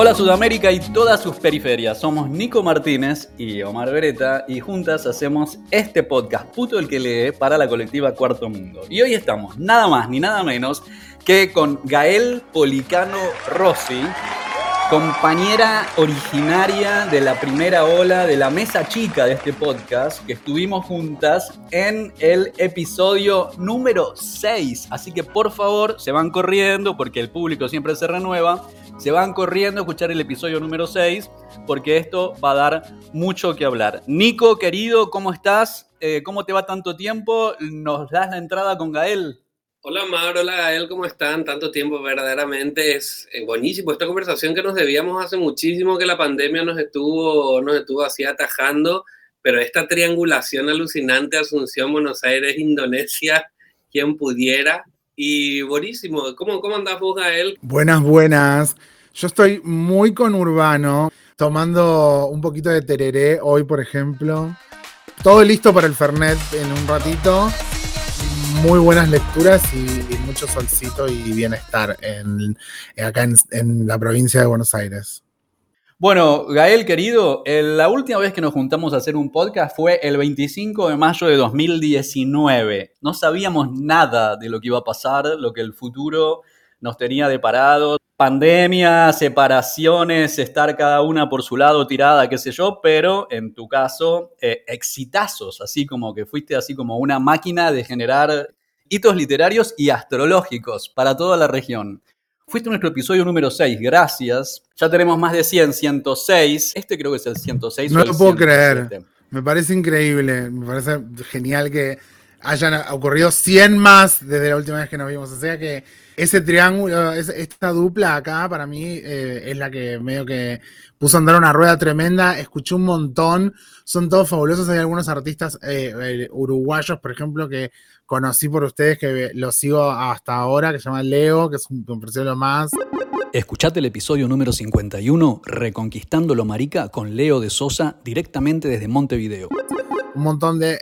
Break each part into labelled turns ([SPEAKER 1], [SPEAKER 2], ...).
[SPEAKER 1] Hola Sudamérica y todas sus periferias, somos Nico Martínez y Omar Beretta y juntas hacemos este podcast, puto el que lee, para la colectiva Cuarto Mundo. Y hoy estamos nada más ni nada menos que con Gael Policano Rossi, compañera originaria de la primera ola de la mesa chica de este podcast, que estuvimos juntas en el episodio número 6. Así que por favor, se van corriendo, porque el público siempre se renueva, se van corriendo a escuchar el episodio número 6, porque esto va a dar mucho que hablar. Nico, querido, ¿cómo estás? Eh, ¿Cómo te va tanto tiempo? ¿Nos das la entrada con Gael?
[SPEAKER 2] Hola Mauro, hola Gael, ¿cómo están? Tanto tiempo, verdaderamente es eh, buenísimo esta conversación que nos debíamos hace muchísimo que la pandemia nos estuvo, nos estuvo así atajando, pero esta triangulación alucinante, Asunción, Buenos Aires, Indonesia, quien pudiera, y buenísimo. ¿Cómo, cómo andás vos, Gael?
[SPEAKER 3] Buenas, buenas. Yo estoy muy con Urbano, tomando un poquito de tereré hoy, por ejemplo. Todo listo para el Fernet en un ratito muy buenas lecturas y, mucho solcito y bienestar en, acá en, la provincia de Buenos Aires.
[SPEAKER 1] Bueno, Gael, querido, la última vez que nos juntamos a hacer un podcast fue el 25 de mayo de 2019. No sabíamos nada de lo que iba a pasar, lo que el futuro nos tenía deparado. Pandemia, separaciones, estar cada una por su lado tirada, qué sé yo, pero en tu caso, eh, exitazos, así como que fuiste así como una máquina de generar hitos literarios y astrológicos para toda la región. Fuiste nuestro episodio número 6, gracias. Ya tenemos más de 100, 106. Este creo que es el 106.
[SPEAKER 3] No lo puedo creer. Me parece increíble, me parece genial que hayan ocurrido 100 más desde la última vez que nos vimos. O sea que ese triángulo, esta dupla acá para mí eh, es la que medio que puso a andar una rueda tremenda. Escuché un montón, son todos fabulosos. Hay algunos artistas eh, eh, uruguayos, por ejemplo, que conocí por ustedes, que los sigo hasta ahora, que se llama Leo, que es un me lo más.
[SPEAKER 1] Escuchate el episodio número 51, Reconquistando lo Marica, con Leo de Sosa, directamente desde Montevideo.
[SPEAKER 3] Un montón de,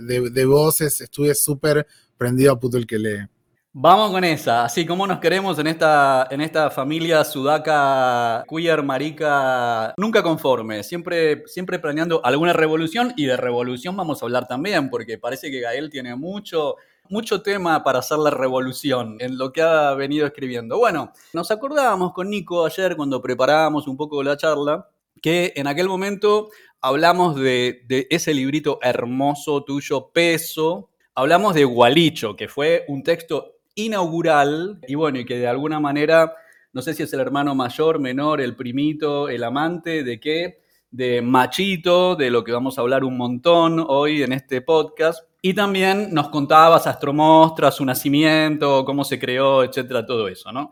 [SPEAKER 3] de voces, estuve súper prendido a puto el que lee.
[SPEAKER 1] Vamos con esa, así como nos queremos en esta, en esta familia sudaca, queer, marica, nunca conforme, siempre, siempre planeando alguna revolución y de revolución vamos a hablar también, porque parece que Gael tiene mucho, mucho tema para hacer la revolución en lo que ha venido escribiendo. Bueno, nos acordábamos con Nico ayer cuando preparábamos un poco la charla, que en aquel momento hablamos de, de ese librito hermoso tuyo, Peso, hablamos de Gualicho, que fue un texto inaugural y bueno, y que de alguna manera, no sé si es el hermano mayor, menor, el primito, el amante, de qué, de Machito, de lo que vamos a hablar un montón hoy en este podcast. Y también nos contabas Astromostra, su nacimiento, cómo se creó, etcétera, todo eso, ¿no?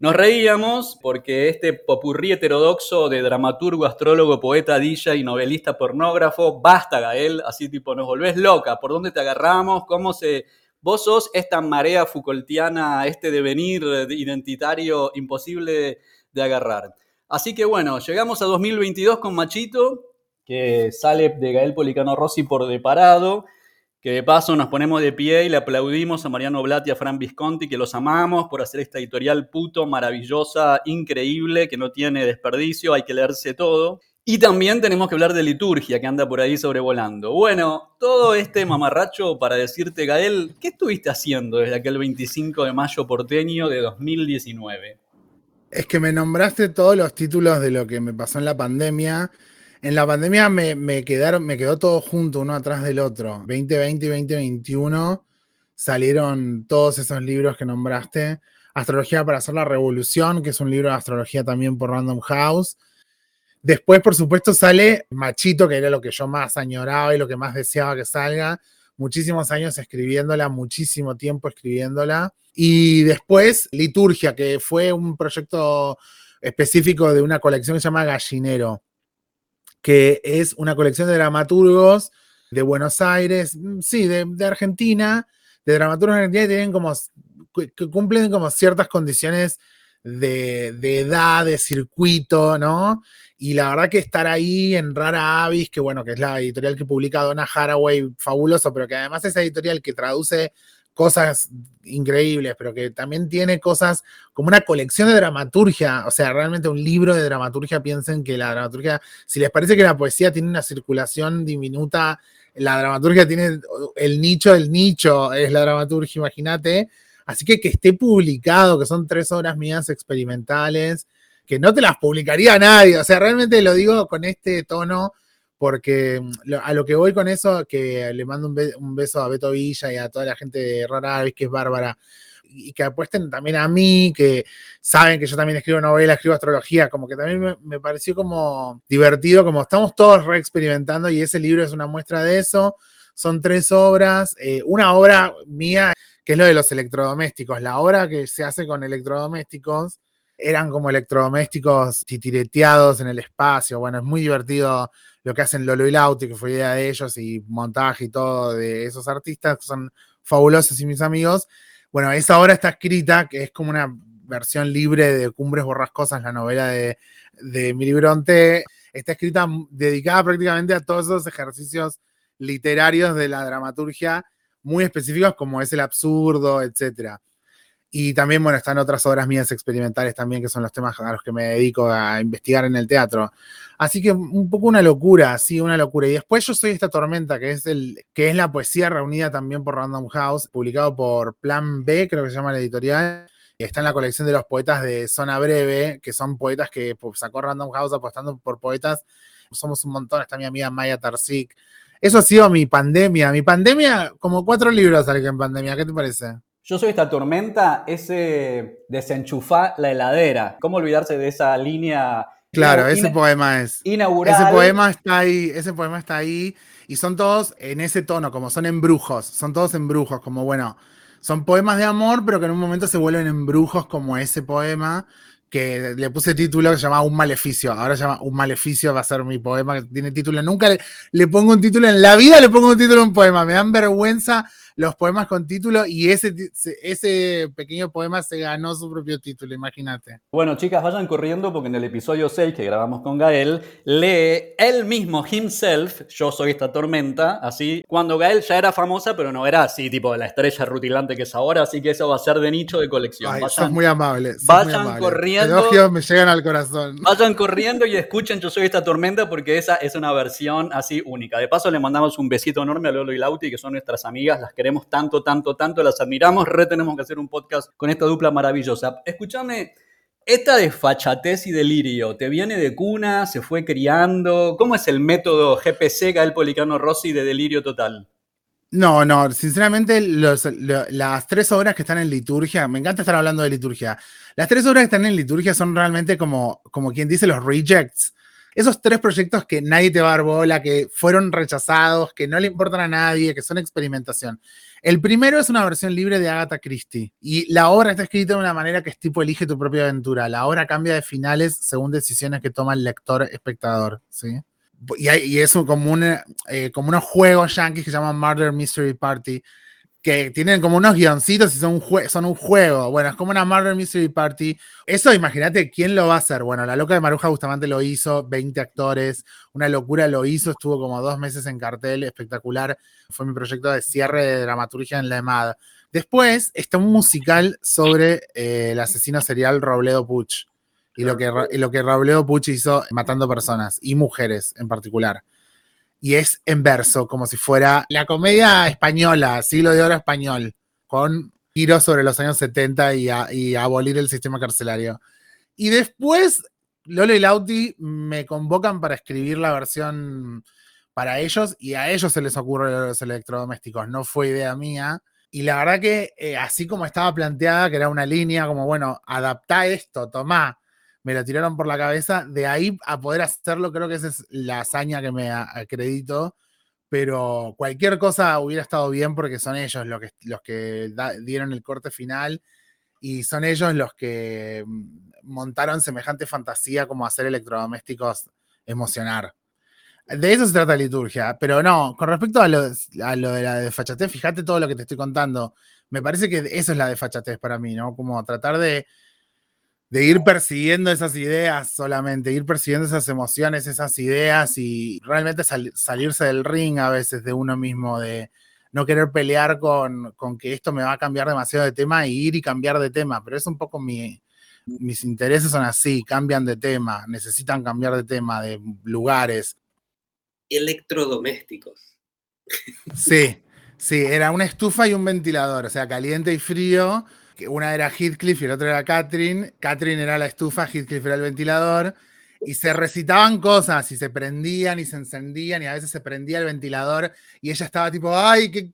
[SPEAKER 1] Nos reíamos porque este popurrí heterodoxo de dramaturgo, astrólogo, poeta, DJ y novelista pornógrafo, basta, Gael, así tipo, nos volvés loca, ¿por dónde te agarramos? ¿Cómo se Vos sos esta marea Foucaultiana, este devenir identitario imposible de agarrar. Así que bueno, llegamos a 2022 con Machito, que sale de Gael Policano Rossi por deparado, que de paso nos ponemos de pie y le aplaudimos a Mariano Blatti y a Fran Visconti, que los amamos por hacer esta editorial puto, maravillosa, increíble, que no tiene desperdicio, hay que leerse todo. Y también tenemos que hablar de liturgia que anda por ahí sobrevolando. Bueno, todo este mamarracho para decirte, Gael, ¿qué estuviste haciendo desde aquel 25 de mayo porteño de 2019?
[SPEAKER 3] Es que me nombraste todos los títulos de lo que me pasó en la pandemia. En la pandemia me, quedaron, me quedó todo junto, uno atrás del otro. 2020 y 2021 salieron todos esos libros que nombraste. Astrología para hacer la revolución, que es un libro de astrología también por Random House Después, por supuesto, sale Machito, que era lo que yo más añoraba y lo que más deseaba que salga. Muchísimos años escribiéndola, muchísimo tiempo escribiéndola. Y después, Liturgia, que fue un proyecto específico de una colección que se llama Gallinero, que es una colección de dramaturgos de Buenos Aires, mm, sí, de, Argentina, de dramaturgos de Argentina que tienen como, que cumplen como ciertas condiciones de, edad, de circuito, ¿no? Y la verdad que estar ahí en Rara Avis, que bueno, que es la editorial que publica Donna Haraway, fabuloso, pero que además es editorial que traduce cosas increíbles, pero que también tiene cosas como una colección de dramaturgia, o sea, realmente un libro de dramaturgia, piensen que la dramaturgia, si les parece que la poesía tiene una circulación diminuta, la dramaturgia tiene el nicho del nicho, es la dramaturgia, imagínate. Así que que esté publicado, que son tres obras mías experimentales, que no te las publicaría nadie, o sea, realmente lo digo con este tono porque mm, a lo que voy con eso, que le mando un, beso a Beto Villa y a toda la gente de Rara que es bárbara, y que apuesten también a mí, que saben que yo también escribo novela, escribo astrología, como que también me, pareció como divertido, como estamos todos reexperimentando y ese libro es una muestra de eso. Son tres obras, eh, una obra mía que es lo de los electrodomésticos, la obra que se hace con electrodomésticos eran como electrodomésticos titireteados en el espacio, bueno, es muy divertido lo que hacen Lolo y Lauti, que fue idea de ellos, y montaje y todo de esos artistas, son fabulosos y mis amigos. Bueno, esa obra está escrita, que es como una versión libre de Cumbres Borrascosas, la novela de, de Miri Bronte. Está escrita dedicada prácticamente a todos esos ejercicios literarios de la dramaturgia muy específicos como es el absurdo, etcétera. Y también, bueno, están otras obras mías experimentales también, que son los temas a los que me dedico a investigar en el teatro. Así que un poco una locura, sí, una locura. Y después yo soy esta tormenta, que es, el, que es la poesía reunida también por Random House, publicado por Plan B, creo que se llama la editorial. Y está en la colección de los poetas de Zona Breve, que son poetas que pues, sacó Random House apostando por poetas. Somos un montón, está mi amiga Maya Tarsik. Eso ha sido mi pandemia. Mi pandemia, como cuatro libros salí en pandemia. ¿Qué te parece?
[SPEAKER 1] Yo soy esta tormenta, ese desenchufar la heladera. ¿Cómo olvidarse de esa línea?
[SPEAKER 3] Claro, ese poema es.
[SPEAKER 1] Inaugural.
[SPEAKER 3] Ese poema está ahí, ese poema está ahí. Y son todos en ese tono, como son embrujos. Son todos embrujos, como bueno, son poemas de amor, pero que en un momento se vuelven embrujos como ese poema que le puse título que se llama Un Maleficio. Ahora se llama Un Maleficio, va a ser mi poema que tiene título. Nunca le, le, pongo un título en la vida, le pongo un título a un poema. Me dan vergüenza los poemas con título y ese, ese pequeño poema se ganó su propio título, imagínate.
[SPEAKER 1] Bueno, chicas, vayan corriendo porque en el episodio 6 que grabamos con Gael, lee él mismo, himself, yo soy esta tormenta, así, cuando Gael ya era famosa, pero no era así, tipo la estrella rutilante que es ahora, así que eso va a ser de nicho de colección.
[SPEAKER 3] Ay, vayan, muy amable.
[SPEAKER 1] Vayan corriendo.
[SPEAKER 3] Elogios me llegan al corazón.
[SPEAKER 1] Vayan corriendo y escuchen Yo soy esta tormenta porque esa es una versión así única. De paso le mandamos un besito enorme a Lolo y Lauti, que son nuestras amigas, las que queremos tanto, tanto, tanto, las admiramos, re tenemos que hacer un podcast con esta dupla maravillosa. Escúchame, esta desfachatez y delirio, ¿te viene de cuna? ¿Se fue criando? ¿Cómo es el método GPC, Gael Policano Rossi, de delirio total?
[SPEAKER 3] No, no, sinceramente las tres obras que están en liturgia, me encanta estar hablando de liturgia, las tres obras que están en liturgia son realmente como, como quien dice los rejects esos tres proyectos que nadie te va que fueron rechazados, que no le importan a nadie, que son experimentación. El primero es una versión libre de Agatha Christie y la obra está escrita de una manera que es tipo elige tu propia aventura. La obra cambia de finales según decisiones que toma el lector espectador, ¿sí? Y, y es como, eh, como unos juegos yankees que se llaman Murder Mystery Party, que tienen como unos guioncitos y son un, son un juego. Bueno, es como una Murder Mystery Party. Eso, imagínate, ¿quién lo va a hacer? Bueno, La Loca de Maruja Bustamante lo hizo, 20 actores, una locura lo hizo, estuvo como dos meses en cartel, espectacular. Fue mi proyecto de cierre de dramaturgia en la EMAD. Después está un musical sobre eh, el asesino serial Robledo Puch y lo que, y lo que Robledo Puch hizo matando personas y mujeres en particular y es en verso, como si fuera la comedia española, siglo de oro español, con giros sobre los años 70 y, abolir el sistema carcelario. Y después, Lolo y Lauti me convocan para escribir la versión para ellos y a ellos se les ocurre los electrodomésticos, no fue idea mía. Y la verdad que eh, así como estaba planteada, que era una línea como, bueno, adaptá esto, tomá, me lo tiraron por la cabeza. De ahí a poder hacerlo, creo que esa es la hazaña que me acredito. Pero cualquier cosa hubiera estado bien porque son ellos los que, los que dieron el corte final y son ellos los que mm, montaron semejante fantasía como hacer electrodomésticos emocionar. De eso se trata la liturgia, pero no, con respecto a lo, a lo de la desfachatez, fíjate todo lo que te estoy contando. Me parece que eso es la desfachatez para mí, ¿no? Como tratar de, de ir persiguiendo esas ideas solamente, ir persiguiendo esas emociones, esas ideas y realmente salirse del ring a veces de uno mismo, de no querer pelear con, con, que esto me va a cambiar demasiado de tema y ir y cambiar de tema, pero es un poco mi, mis intereses son así, cambian de tema, necesitan cambiar de tema, de lugares.
[SPEAKER 2] Electrodomésticos.
[SPEAKER 3] Sí, sí, era una estufa y un ventilador, o sea, caliente y frío una era Heathcliff y la otra era Catherine. Catherine era la estufa, Heathcliff era el ventilador. Y se recitaban cosas y se prendían y se encendían y a veces se prendía el ventilador y ella estaba tipo, ay, qué,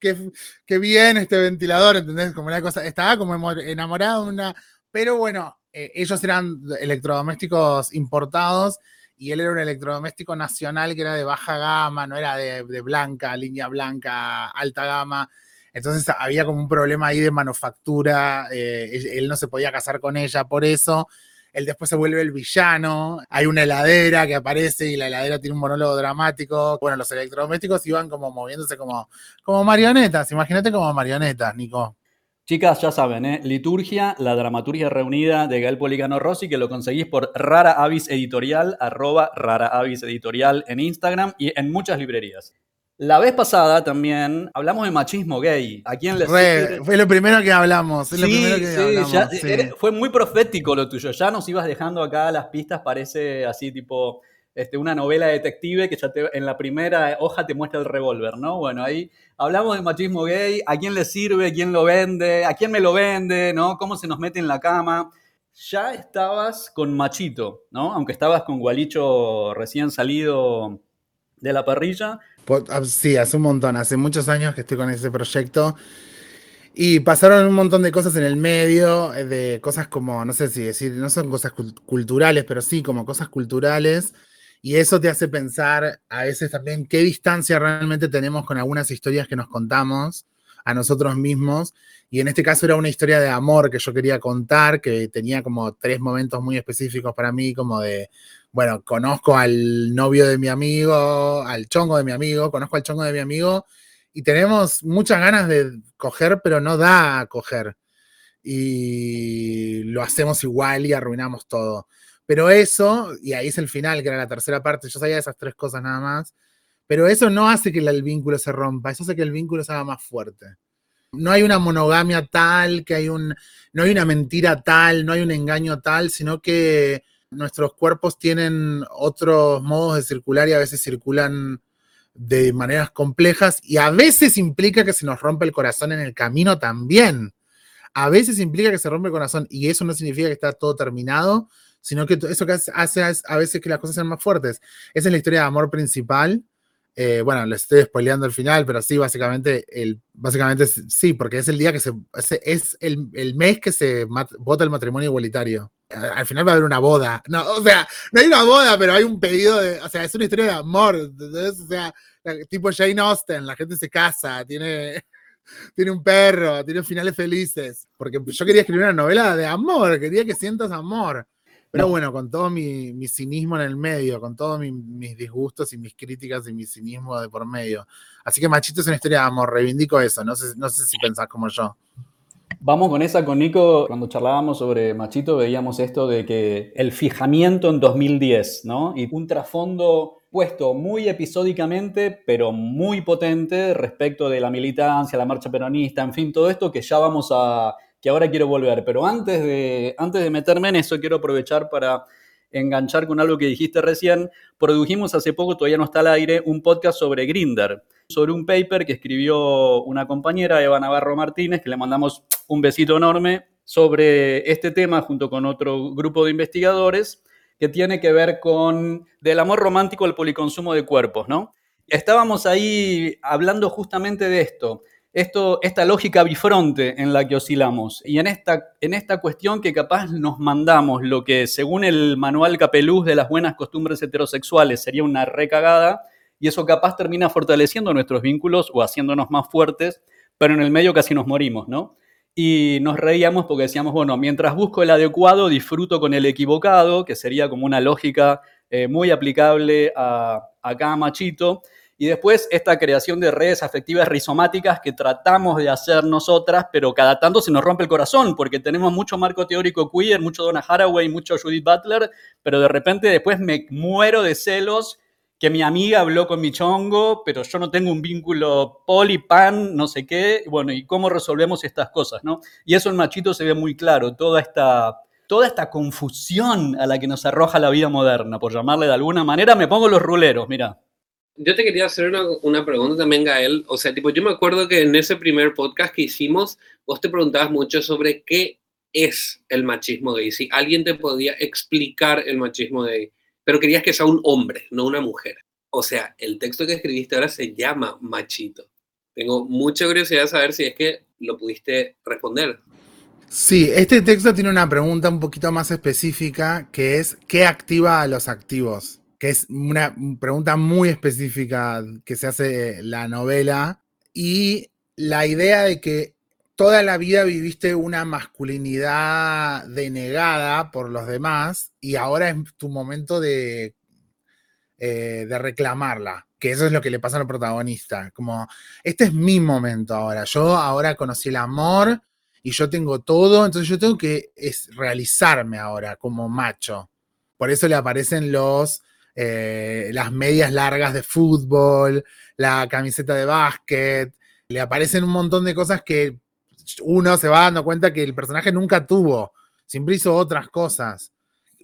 [SPEAKER 3] qué, bien este ventilador, ¿entendés? Como una cosa, estaba como enamorada de una... Pero bueno, eh, ellos eran electrodomésticos importados y él era un electrodoméstico nacional que era de baja gama, no era de, de blanca, línea blanca, alta gama. Entonces había como un problema ahí de manufactura, eh, él no se podía casar con ella por eso. Él después se vuelve el villano, hay una heladera que aparece y la heladera tiene un monólogo dramático. Bueno, los electrodomésticos iban como moviéndose como, como marionetas, imagínate como marionetas, Nico.
[SPEAKER 1] Chicas, ya saben, ¿eh? Liturgia, la dramaturgia reunida de Gael Policano Rossi, que lo conseguís por Rara Avis Editorial, arroba Rara Editorial en Instagram y en muchas librerías. La vez pasada también hablamos de machismo gay. ¿A quién le
[SPEAKER 3] Fue lo primero que hablamos. sí,
[SPEAKER 1] sí, fue muy profético lo tuyo. Ya nos ibas dejando acá las pistas, parece así tipo este, una novela detective que ya en la primera hoja te muestra el revólver, ¿no? Bueno, ahí hablamos de machismo gay, a quién le sirve, quién lo vende, a quién me lo vende, ¿no? Cómo se nos mete en la cama. Ya estabas con Machito, ¿no? Aunque estabas con Gualicho recién salido de la parrilla.
[SPEAKER 3] Ah, sí, hace un montón, hace muchos años que estoy con ese proyecto. Y pasaron un montón de cosas en el medio, eh, de cosas como, no sé si decir, no son cosas culturales, pero sí como cosas culturales. Y eso te hace pensar a veces también qué distancia realmente tenemos con algunas historias que nos contamos a nosotros mismos. Y en este caso era una historia de amor que yo quería contar, que tenía como tres momentos muy específicos para mí, como de bueno, conozco al novio de mi amigo, al chongo de mi amigo, conozco al chongo de mi amigo y tenemos muchas ganas de coger, pero no da a coger. Y lo hacemos igual y arruinamos todo. Pero eso, y ahí es el final, que era la tercera parte, yo sabía esas tres cosas nada más, pero eso no hace que el vínculo se rompa, eso hace que el vínculo se haga más fuerte. No hay una monogamia tal, que hay un, no hay una mentira tal, no hay un engaño tal, sino que nuestros cuerpos tienen otros modos de circular y a veces circulan de maneras complejas y a veces implica que se nos rompe el corazón en el camino también. A veces implica que se rompe el corazón y eso no significa que está todo terminado, sino que eso hace a veces que las cosas sean más fuertes. Esa es la historia de amor principal. Eh, bueno, les estoy spoileando el final, pero sí, básicamente, básicamente sí, porque es el día que se, es el mes que se vota el matrimonio igualitario al final va a haber una boda. No, o sea, no hay una boda, pero hay un pedido de. O sea, es una historia de amor. O sea, tipo Jane Austen, la gente se casa, tiene, tiene un perro, tiene finales felices. Porque yo quería escribir una novela de amor, quería que sientas amor. Pero bueno, con todo mi, mi, cinismo en el medio, con todos mis disgustos y mis críticas y mi cinismo de por medio. Así que Machito es una historia de amor, reivindico eso. No sé, no sé si pensás como yo.
[SPEAKER 1] Vamos con esa con Nico. Cuando charlábamos sobre Machito veíamos esto de que el fijamiento en 2010, ¿no? Y un trasfondo puesto muy episódicamente, pero muy potente respecto de la militancia, la marcha peronista, en fin, todo esto que ya vamos a, que ahora quiero volver. Pero antes de, antes de meterme en eso, quiero aprovechar para enganchar con algo que dijiste recién. Produjimos hace poco, todavía no está al aire, un podcast sobre Grinder sobre un paper que escribió una compañera, Eva Navarro Martínez, que le mandamos un besito enorme sobre este tema junto con otro grupo de investigadores que tiene que ver con del amor romántico al policonsumo de cuerpos, ¿no? Estábamos ahí hablando justamente de esto, esto, esta lógica bifronte en la que oscilamos y en esta, en esta cuestión que capaz nos mandamos lo que según el manual Capeluz de las buenas costumbres heterosexuales sería una recagada, y eso capaz termina fortaleciendo nuestros vínculos o haciéndonos más fuertes, pero en el medio casi nos morimos, ¿no? Y nos reíamos porque decíamos, bueno, mientras busco el adecuado, disfruto con el equivocado, que sería como una lógica eh, muy aplicable a, a cada machito. Y después esta creación de redes afectivas rizomáticas que tratamos de hacer nosotras, pero cada tanto se nos rompe el corazón, porque tenemos mucho marco teórico queer, mucho Donna Haraway, mucho Judith Butler, pero de repente después me muero de celos que mi amiga habló con mi chongo, pero yo no tengo un vínculo poli, pan, no sé qué, bueno, y cómo resolvemos estas cosas, ¿no? Y eso en Machito se ve muy claro, toda esta toda esta confusión a la que nos arroja la vida moderna, por llamarle de alguna manera, me pongo los ruleros, mira
[SPEAKER 2] yo te quería hacer una, pregunta también, Gael. O sea, tipo, yo me acuerdo que en ese primer podcast que hicimos, vos te preguntabas mucho sobre qué es el machismo gay. Si alguien te podía explicar el machismo gay, pero querías que sea un hombre, no una mujer. O sea, el texto que escribiste ahora se llama Machito. Tengo mucha curiosidad de saber si es que lo pudiste responder.
[SPEAKER 3] Sí, este texto tiene una pregunta un poquito más específica que es ¿qué activa a los activos? Que es una pregunta muy específica que se hace la novela, y la idea de que toda la vida viviste una masculinidad denegada por los demás y ahora es tu momento de, eh, de reclamarla, que eso es lo que le pasa al protagonista, como, este es mi momento ahora, yo ahora conocí el amor y yo tengo todo, entonces yo tengo que es realizarme ahora como macho. Por eso le aparecen los eh, las medias largas de fútbol, la camiseta de básquet, le aparecen un montón de cosas que uno se va dando cuenta que el personaje nunca tuvo, siempre hizo otras cosas.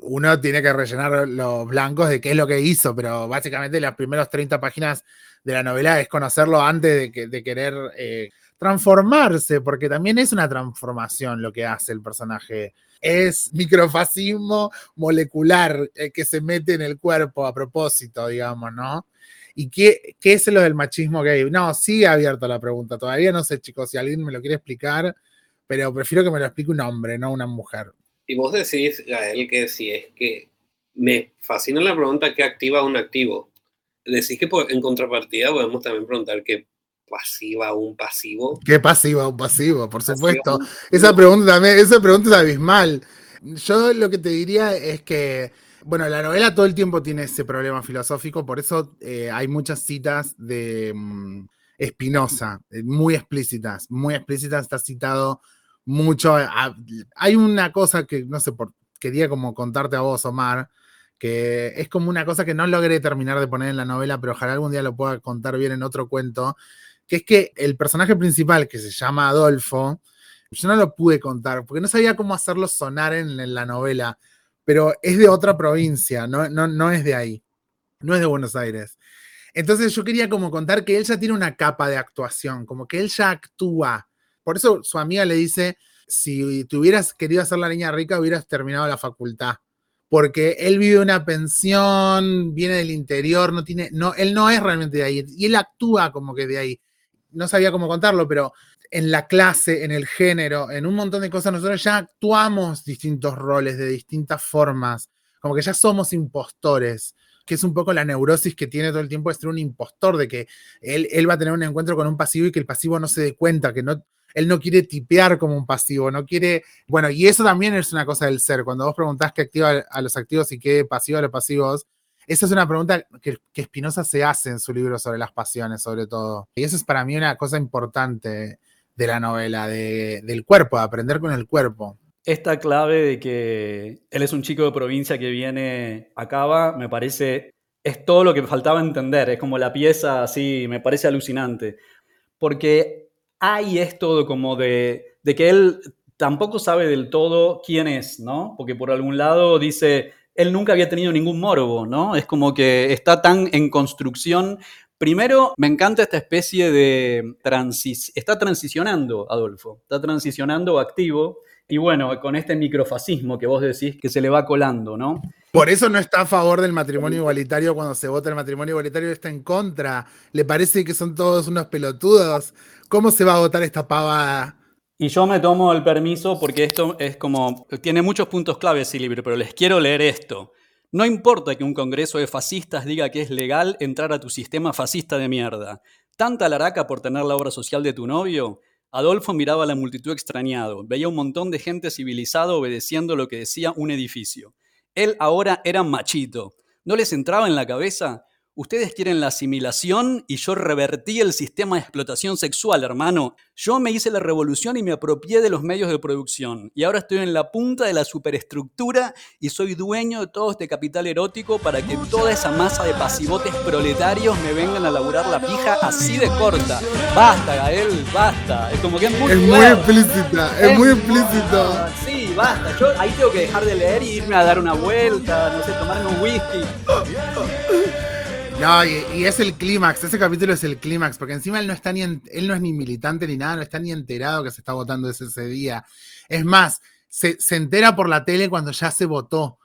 [SPEAKER 3] Uno tiene que rellenar los blancos de qué es lo que hizo, pero básicamente las primeras 30 páginas de la novela es conocerlo antes de, querer eh, transformarse, porque también es una transformación lo que hace el personaje es microfascismo molecular eh, que se mete en el cuerpo a propósito, digamos, ¿no? ¿Y qué, qué es lo del machismo gay? No, sigue abierta la pregunta. Todavía no sé, chicos, si alguien me lo quiere explicar, pero prefiero que me lo explique un hombre, no una mujer.
[SPEAKER 2] Y vos decís, Gael, que si es que me fascina la pregunta ¿qué activa un activo. Decís que en contrapartida podemos también preguntar qué pasiva un pasivo.
[SPEAKER 3] ¿Qué pasiva un pasivo? Por supuesto. Esa pregunta también, esa pregunta es abismal. Yo lo que te diría es que, bueno, la novela todo el tiempo tiene ese problema filosófico, por eso eh, hay muchas citas de mm, Spinoza, eh, muy explícitas, muy explícitas, está citado mucho. hay una cosa que, no sé, por, quería como contarte a vos, Omar, que es como una cosa que no logré terminar de poner en la novela, pero ojalá algún día lo pueda contar bien en otro cuento, que es que el personaje principal, que se llama Adolfo, yo no lo pude contar, porque no sabía cómo hacerlo sonar en, la novela, pero es de otra provincia, no, no, no es de ahí, no es de Buenos Aires. Entonces yo quería como contar que él ya tiene una capa de actuación, como que él ya actúa. Por eso su amiga le dice, si te hubieras querido hacer la niña rica, hubieras terminado la facultad. Porque él vive una pensión, viene del interior, no tiene, no, él no es realmente de ahí. Y él actúa como que de ahí no sabía cómo contarlo, pero en la clase, en el género, en un montón de cosas, nosotros ya actuamos distintos roles de distintas formas, como que ya somos impostores, que es un poco la neurosis que tiene todo el tiempo de ser un impostor, de que él, él va a tener un encuentro con un pasivo y que el pasivo no se dé cuenta, que no, él no quiere tipear como un pasivo, no quiere, bueno, y eso también es una cosa del ser, cuando vos preguntás qué activa a los activos y qué pasiva a los pasivos, esa es una pregunta que, que Spinoza se hace en su libro sobre las pasiones, sobre todo. Y eso es para mí una cosa importante de la novela, del cuerpo, de aprender con el cuerpo.
[SPEAKER 1] Esta clave de que él es un chico de provincia que viene a Cava, me parece, es todo lo que faltaba entender, es como la pieza así, me parece alucinante, porque hay esto como de, de que él tampoco sabe del todo quién es, ¿no? Porque por algún lado dice, él nunca había tenido ningún morbo, ¿no? Es como que está tan en construcción. Primero, me encanta esta especie de transis está transicionando, Adolfo, está transicionando activo. Y bueno, con este microfascismo que vos decís que se le va colando, ¿no?
[SPEAKER 3] Por eso no está a favor del matrimonio igualitario cuando se vota el matrimonio igualitario, está en contra. Le parece que son todos unos pelotudos. ¿Cómo se va a votar esta pavada?
[SPEAKER 1] Y yo me tomo el permiso porque esto es como, tiene muchos puntos claves ese pero les quiero leer esto. No importa que un congreso de fascistas diga que es legal entrar a tu sistema fascista de mierda. ¿Tanta laraca por tener la obra social de tu novio? Adolfo miraba a la multitud extrañado, veía un montón de gente civilizada obedeciendo lo que decía un edificio. Él ahora era machito. ¿No les entraba en la cabeza? Ustedes quieren la asimilación y yo revertí el sistema de explotación sexual, hermano. Yo me hice la revolución y me apropié de los medios de producción. Y ahora estoy en la punta de la superestructura y soy dueño de todo este capital erótico para que toda esa masa de pasivotes proletarios me vengan a laburar la pija así de corta. Basta, Gael, basta. Es como que es muy,
[SPEAKER 3] es muy explícita, es, muy explícito.
[SPEAKER 1] Sí, basta. Yo ahí tengo que dejar de leer y irme a dar una vuelta, no sé, tomarme un whisky.
[SPEAKER 3] No, y, es el clímax, ese capítulo es el clímax, porque encima él no está ni él no es ni militante ni nada, no está ni enterado que se está votando ese, ese día. Es más, se, entera por la tele cuando ya se votó.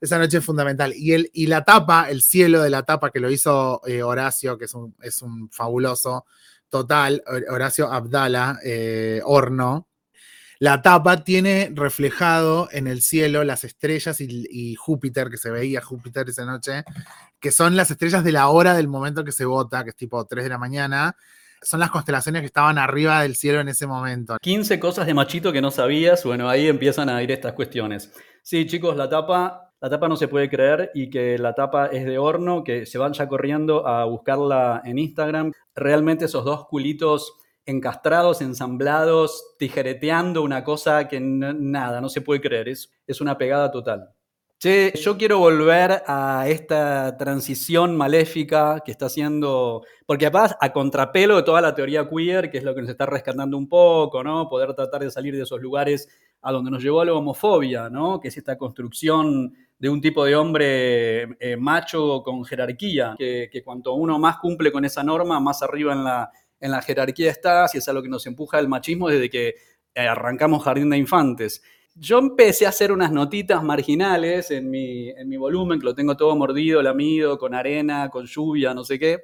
[SPEAKER 3] Esa noche es fundamental. Y, el, y la tapa, el cielo de la tapa que lo hizo eh, Horacio, que es un, es un fabuloso total, Horacio Abdala, eh, Horno, la tapa tiene reflejado en el cielo las estrellas y, Júpiter, que se veía Júpiter esa noche, que son las estrellas de la hora del momento que se vota, que es tipo 3 de la mañana. Son las constelaciones que estaban arriba del cielo en ese momento.
[SPEAKER 1] 15 cosas de machito que no sabías. Bueno, ahí empiezan a ir estas cuestiones. Sí, chicos, la tapa, la tapa no se puede creer y que la tapa es de horno, que se van ya corriendo a buscarla en Instagram. Realmente esos dos culitos encastrados, ensamblados, tijereteando una cosa que nada, no se puede creer, es, es una pegada total. Che, yo quiero volver a esta transición maléfica que está haciendo, porque además a contrapelo de toda la teoría queer, que es lo que nos está rescatando un poco, ¿no? Poder tratar de salir de esos lugares a donde nos llevó la homofobia, ¿no? Que es esta construcción de un tipo de hombre eh, macho con jerarquía, que, que cuanto uno más cumple con esa norma, más arriba en la, en la jerarquía está, si es algo que nos empuja el machismo desde que eh, arrancamos Jardín de Infantes. Yo empecé a hacer unas notitas marginales en mi, en mi volumen, que lo tengo todo mordido, lamido, con arena, con lluvia, no sé qué,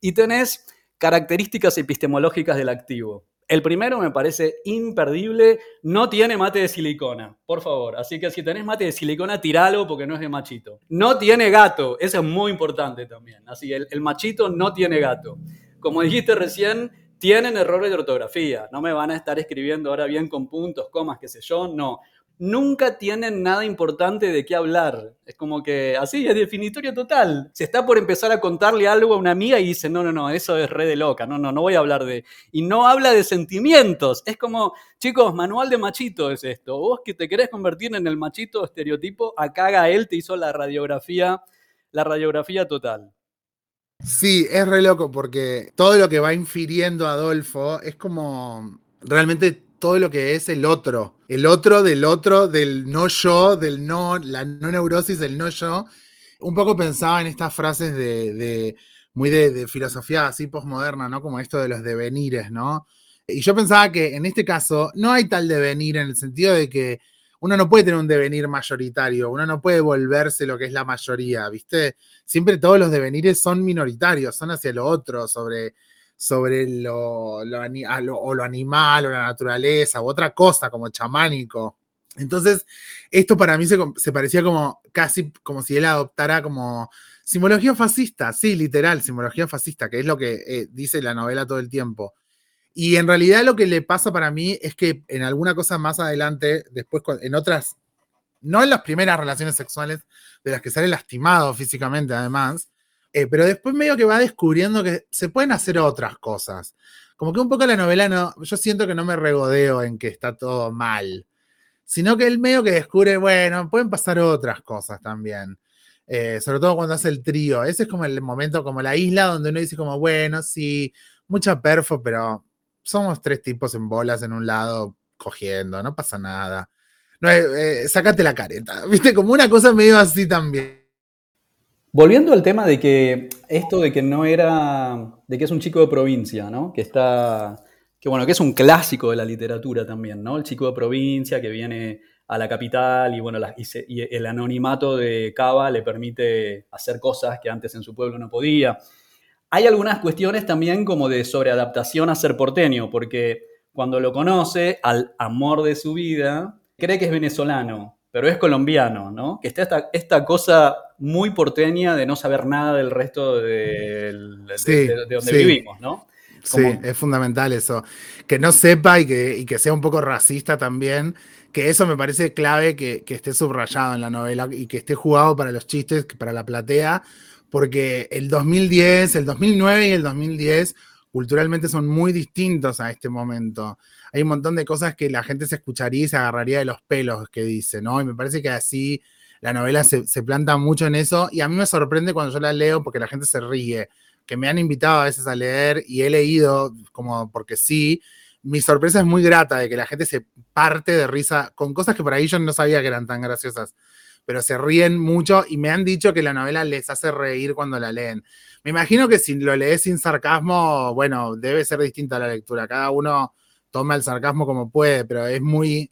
[SPEAKER 1] y tenés características epistemológicas del activo. El primero me parece imperdible, no tiene mate de silicona, por favor. Así que si tenés mate de silicona, tiralo porque no es de machito. No tiene gato, eso es muy importante también. Así, el, el machito no tiene gato como dijiste recién, tienen errores de ortografía. No me van a estar escribiendo ahora bien con puntos, comas, qué sé yo. No. Nunca tienen nada importante de qué hablar. Es como que así, es definitorio total. Se está por empezar a contarle algo a una amiga y dice, no, no, no, eso es re de loca. No, no, no voy a hablar de... Y no habla de sentimientos. Es como, chicos, manual de machito es esto. Vos que te querés convertir en el machito estereotipo, acá él te hizo la radiografía, la radiografía total.
[SPEAKER 3] Sí, es re loco porque todo lo que va infiriendo Adolfo es como realmente todo lo que es el otro, el otro del otro, del no yo, del no, la no neurosis del no yo. Un poco pensaba en estas frases de, muy de, filosofía así posmoderna, ¿no? Como esto de los devenires, ¿no? Y yo pensaba que en este caso no hay tal devenir en el sentido de que uno no puede tener un devenir mayoritario, uno no puede volverse lo que es la mayoría, ¿viste? Siempre todos los devenires son minoritarios, son hacia lo otro, sobre, sobre lo, lo, o animal o la naturaleza u otra cosa como chamánico. Entonces, esto para mí se, se, parecía como casi como si él adoptara como simbología fascista, sí, literal, simbología fascista, que es lo que eh, dice la novela todo el tiempo. Y en realidad lo que le pasa para mí es que en alguna cosa más adelante, después en otras, no en las primeras relaciones sexuales de las que sale lastimado físicamente además, eh, pero después medio que va descubriendo que se pueden hacer otras cosas. Como que un poco la novela no, yo siento que no me regodeo en que está todo mal, sino que él medio que descubre, bueno, pueden pasar otras cosas también. Eh, sobre todo cuando hace el trío. Ese es como el momento, como la isla donde uno dice como, bueno, sí, mucha perfo, pero somos tres tipos en bolas en un lado cogiendo, no pasa nada. No, eh, eh, la careta, viste, como una cosa medio así también.
[SPEAKER 1] Volviendo al tema de que esto de que no era, de que es un chico de provincia, ¿no? Que está, que bueno, que es un clásico de la literatura también, ¿no? El chico de provincia que viene a la capital y bueno, y el anonimato de Cava le permite hacer cosas que antes en su pueblo no podía. Hay algunas cuestiones también como de sobreadaptación a ser porteño, porque cuando lo conoce, al amor de su vida, cree que es venezolano, pero es colombiano, ¿no? Que está esta, esta cosa muy porteña de no saber nada del resto de, donde vivimos, ¿no?
[SPEAKER 3] Sí, es fundamental eso. Que no sepa y que, que, sea un poco racista también, que eso me parece clave que, que esté subrayado en la novela y que esté jugado para los chistes, para la platea, porque el 2010, el 2009 y el 2010 culturalmente son muy distintos a este momento. Hay un montón de cosas que la gente se escucharía y se agarraría de los pelos que dice, ¿no? Y me parece que así la novela se, se planta mucho en eso y a mí me sorprende cuando yo la leo porque la gente se ríe, que me han invitado a veces a leer y he leído como porque sí. Mi sorpresa es muy grata de que la gente se parte de risa con cosas que por ahí yo no sabía que eran tan graciosas pero se ríen mucho y me han dicho que la novela les hace reír cuando la leen. Me imagino que si lo lees sin sarcasmo, bueno, debe ser distinta la lectura. Cada uno toma el sarcasmo como puede, pero es muy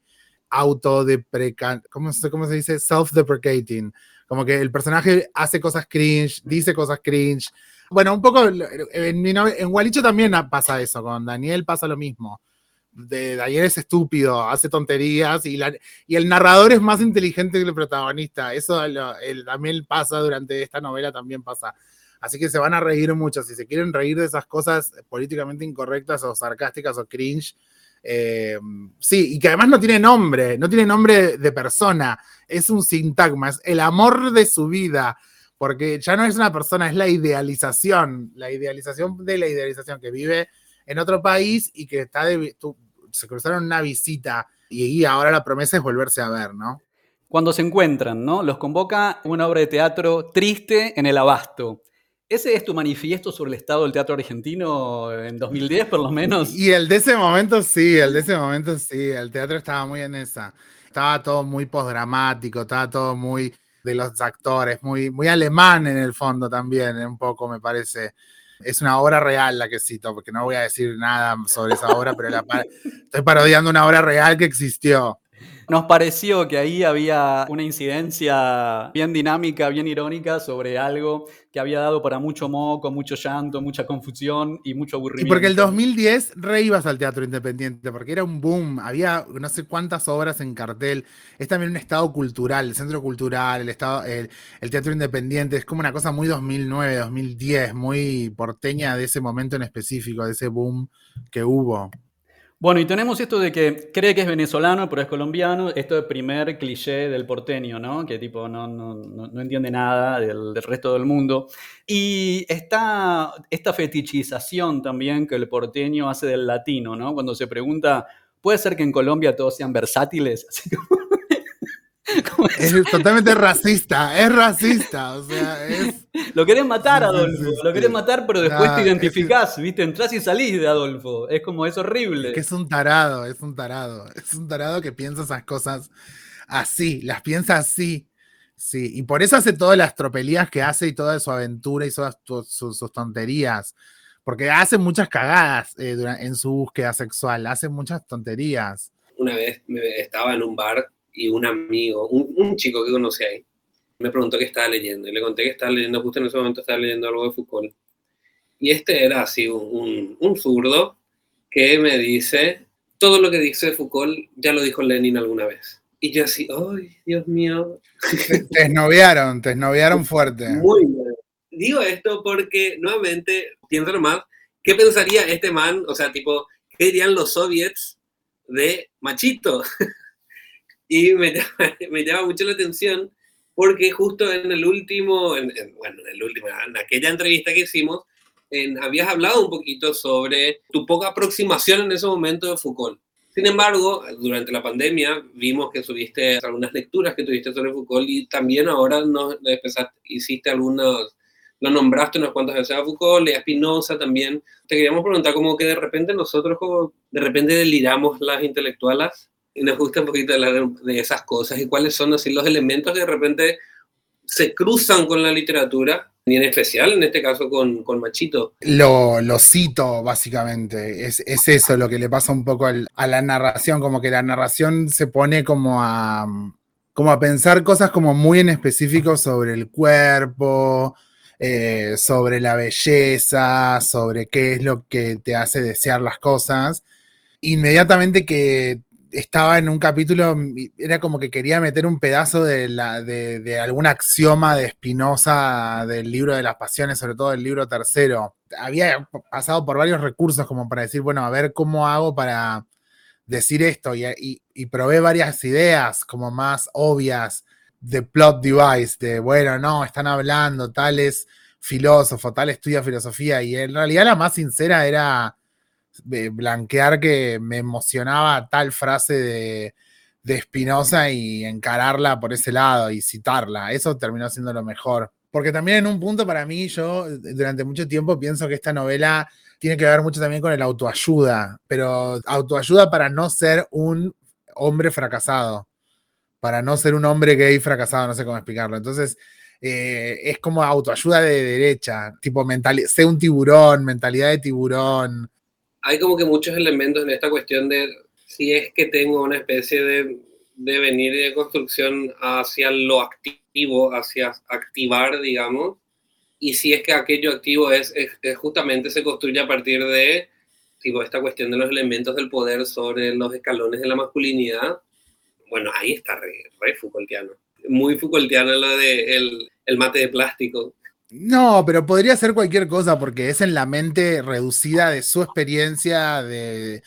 [SPEAKER 3] autodeprecante, ¿cómo se, ¿cómo se dice? Self-deprecating. Como que el personaje hace cosas cringe, dice cosas cringe. Bueno, un poco en, en también pasa eso, con Daniel pasa lo mismo de Daniel es estúpido, hace tonterías y, y, el narrador es más inteligente que el protagonista. Eso también pasa durante esta novela, también pasa. Así que se van a reír mucho. Si se quieren reír de esas cosas políticamente incorrectas o sarcásticas o cringe, eh, sí, y que además no tiene nombre, no tiene nombre de persona, es un sintagma, es el amor de su vida, porque ya no es una persona, es la idealización, la idealización de la idealización que vive en otro país y que está se cruzaron una visita y, ahora la promesa es volverse a ver, ¿no?
[SPEAKER 1] Cuando se encuentran, ¿no? Los convoca una obra de teatro triste en el abasto. ¿Ese es tu manifiesto sobre el estado del teatro argentino en 2010, por lo menos?
[SPEAKER 3] Y el de ese momento sí, el de ese momento sí, el teatro estaba muy en esa. Estaba todo muy postdramático, estaba todo muy de los actores, muy, muy alemán en el fondo también, un poco me parece. Es una obra real la que cito, porque no voy a decir nada sobre esa obra, pero estoy parodiando una obra real que existió.
[SPEAKER 1] Nos pareció que ahí había una incidencia bien dinámica, bien irónica sobre algo que había dado para mucho moco, mucho llanto, mucha confusión y mucho aburrimiento.
[SPEAKER 3] Y porque el 2010 re ibas al teatro independiente, porque era un boom, había no sé cuántas obras en cartel. Es también un estado cultural, el centro cultural, el, estado, el, el teatro independiente, es como una cosa muy 2009, 2010, muy porteña de ese momento en específico, de ese boom que hubo.
[SPEAKER 1] Bueno, y tenemos esto de que cree que es venezolano, pero es colombiano. Esto es el primer cliché del porteño, ¿no? Que tipo no, no, no entiende nada del, del, resto del mundo. Y está esta fetichización también que el porteño hace del latino, ¿no? Cuando se pregunta, ¿puede ser que en Colombia todos sean versátiles? Así como...
[SPEAKER 3] Es totalmente racista, es racista, o sea, es...
[SPEAKER 1] Lo querés matar, Adolfo, lo querés matar, pero después te identificás, ¿viste? Entrás y salís de Adolfo, es como, es horrible.
[SPEAKER 3] Es que es un tarado, es un tarado, es un tarado que piensa esas cosas así, las piensa así, sí, y por eso hace todas las tropelías que hace y toda su aventura y todas sus, tonterías, porque hace muchas cagadas eh, en su búsqueda sexual, hace muchas tonterías.
[SPEAKER 2] Una vez estaba en un bar y un amigo, un, chico que conocí ahí, me preguntó qué estaba leyendo. Y le conté que estaba leyendo, justo en ese momento estaba leyendo algo de Foucault. Y este era así, un, un zurdo que me dice, todo lo que dice Foucault ya lo dijo Lenin alguna vez. Y yo así, ¡ay, Dios mío!
[SPEAKER 3] Te esnoviaron, te esnoviaron fuerte.
[SPEAKER 2] Muy bien. Digo esto porque, nuevamente, pienso más, ¿qué pensaría este man? O sea, tipo, ¿qué dirían los soviets de Machito? Y me llama, mucho la atención porque justo en el último, bueno, en el último, en aquella entrevista que hicimos, habías hablado un poquito sobre tu poca aproximación en ese momento de Foucault. Sin embargo, durante la pandemia vimos que subiste algunas lecturas que tuviste sobre Foucault y también ahora no, hiciste algunos, lo nombraste unas cuantas veces a Foucault, a Spinoza también. Te queríamos preguntar como que de repente nosotros como de repente deliramos las intelectuales y nos gusta un poquito hablar de esas cosas y cuáles son así los elementos que de repente se cruzan con la literatura, y en especial en este caso con, con Machito.
[SPEAKER 3] Lo, lo, cito básicamente, es, es, eso lo que le pasa un poco a la narración, como que la narración se pone como a, como a pensar cosas como muy en específico sobre el cuerpo, eh, sobre la belleza, sobre qué es lo que te hace desear las cosas. Inmediatamente que estaba en un capítulo, era como que quería meter un pedazo de, la, de, algún axioma de Spinoza del libro de las pasiones, sobre todo el libro tercero. Había pasado por varios recursos como para decir, bueno, a ver cómo hago para decir esto y, y, probé varias ideas como más obvias de plot device, de, bueno, no, están hablando tales filósofo, tal estudia filosofía, y en realidad la más sincera era eh, blanquear que me emocionaba tal frase de, de Spinoza y encararla por ese lado y citarla. Eso terminó siendo lo mejor. Porque también en un punto para mí, yo durante mucho tiempo pienso que esta novela tiene que ver mucho también con el autoayuda, pero autoayuda para no ser un hombre fracasado, para no ser un hombre gay fracasado, no sé cómo explicarlo. Entonces, eh, es como autoayuda de derecha, tipo mental, sé un tiburón, mentalidad de tiburón.
[SPEAKER 2] Hay como que muchos elementos en esta cuestión de si es que tengo una especie de, de venir de construcción hacia lo activo, hacia activar, digamos, y si es que aquello activo es, es, justamente se construye a partir de tipo, esta cuestión de los elementos del poder sobre los escalones de la masculinidad, bueno, ahí está re, re Foucaultiano. Muy Foucaultiano lo de el, el mate de plástico.
[SPEAKER 3] No, pero podría ser cualquier cosa porque es en la mente reducida de su experiencia de,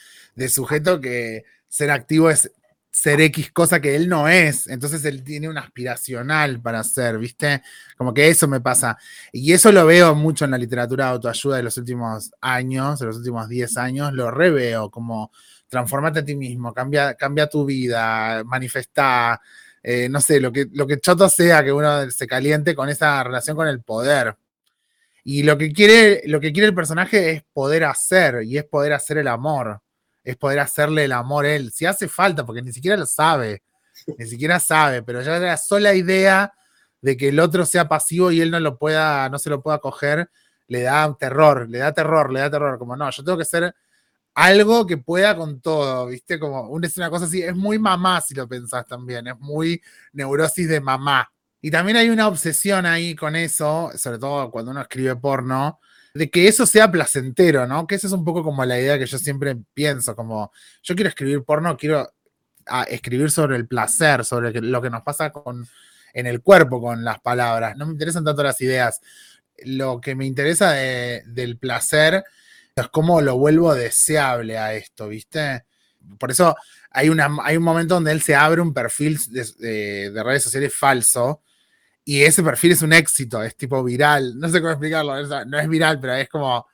[SPEAKER 3] sujeto que ser activo es ser X cosa que él no es. Entonces él tiene un aspiracional para ser, ¿viste? Como que eso me pasa. Y eso lo veo mucho en la literatura de autoayuda de los últimos años, de los últimos 10 años, lo reveo como transformate a ti mismo, cambia, cambia tu vida, manifesta, eh, no sé, lo que, lo que choto sea que uno se caliente con esa relación con el poder. Y lo que quiere, lo que quiere el personaje es poder hacer, y es poder hacer el amor es poder hacerle el amor a él. Si hace falta, porque ni siquiera lo sabe, ni siquiera sabe, pero ya la sola idea de que el otro sea pasivo y él no lo pueda, no se lo pueda coger, le da terror, le da terror, le da terror. Como no, yo tengo que ser algo que pueda con todo, ¿viste? Como es una cosa así, es muy mamá si lo pensás también, es muy neurosis de mamá. Y también hay una obsesión ahí con eso, sobre todo cuando uno escribe porno, de que eso sea placentero, ¿no? Que esa es un poco como la idea que yo siempre pienso, como yo quiero escribir porno, quiero ah, escribir sobre el placer, sobre lo que nos pasa con, en el cuerpo con las palabras. No me interesan tanto las ideas. Lo que me interesa del placer es cómo lo vuelvo deseable a esto, ¿viste? Por eso hay, una, hay un momento donde él se abre un perfil de redes sociales falso y ese perfil es un éxito, es tipo viral. No sé cómo explicarlo, no es viral, pero es como,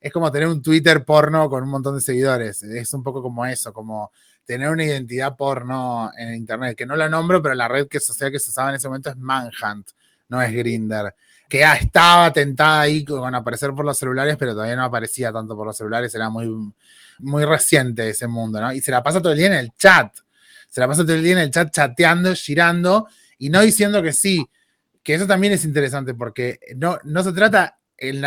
[SPEAKER 3] es como tener un Twitter porno con un montón de seguidores. Es un poco como eso, como tener una identidad porno en Internet, que no la nombro, pero la red que social que se usaba en ese momento es Manhunt, no es Grinder. Que ya estaba tentada ahí con aparecer por los celulares, pero todavía no aparecía tanto por los celulares, era muy, muy reciente ese mundo, ¿no? Y se la pasa todo el día en el chat. Se la pasa todo el día en el chat chateando, girando y no diciendo que sí que eso también es interesante porque no, no se trata,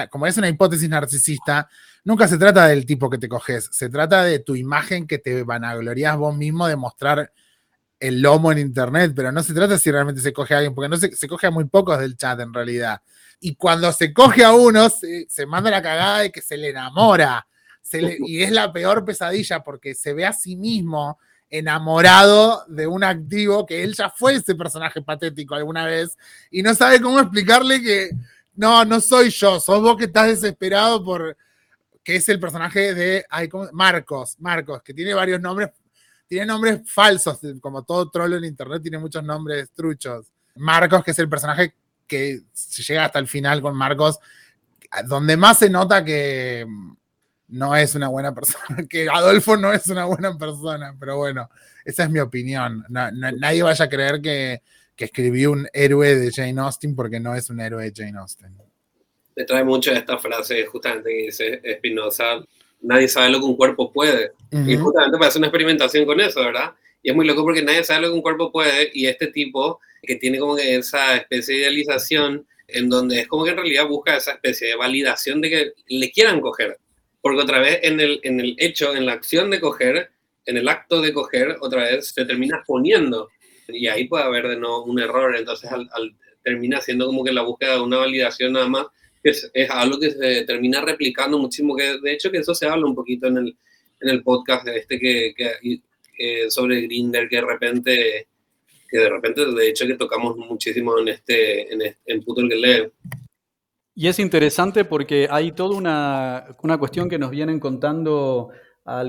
[SPEAKER 3] como es una hipótesis narcisista, nunca se trata del tipo que te coges, se trata de tu imagen que te vanaglorias vos mismo de mostrar el lomo en internet, pero no se trata si realmente se coge a alguien, porque no se, se coge a muy pocos del chat en realidad. Y cuando se coge a uno, se, manda la cagada de que se le enamora. y es la peor pesadilla porque se ve a sí mismo enamorado de un activo que él ya fue ese personaje patético alguna vez y no sabe cómo explicarle que no, no soy yo, sos vos que estás desesperado por que es el personaje de Marcos, Marcos, que tiene varios nombres, tiene nombres falsos, como todo troll en internet tiene muchos nombres truchos. Marcos, que es el personaje que llega hasta el final con Marcos, donde más se nota que no es una buena persona, que Adolfo no es una buena persona, pero bueno, esa es mi opinión. nadie vaya a creer que, que escribí un héroe de Jane Austen porque no es un héroe de Jane Austen.
[SPEAKER 2] Me trae mucho esta frase justamente que dice Spinoza, nadie sabe lo que un cuerpo puede. Y justamente para hacer una experimentación con eso, ¿verdad? Y es muy loco porque nadie sabe lo que un cuerpo puede y este tipo que tiene como que esa especie de idealización en donde es como que en realidad busca esa especie de validación de que le quieran coger porque otra vez en el, en el hecho, en la acción de coger, en el acto de coger, otra vez se termina poniendo. Y ahí puede haber de nuevo un error. Entonces al, termina siendo como que la búsqueda de una validación nada más, es, algo que se termina replicando muchísimo, que de hecho que eso se habla un poquito en el, en el podcast este que, que sobre Grinder, que de repente que de repente de hecho que tocamos muchísimo en este en, en Puto
[SPEAKER 1] y es interesante porque hay toda una, cuestión que nos vienen contando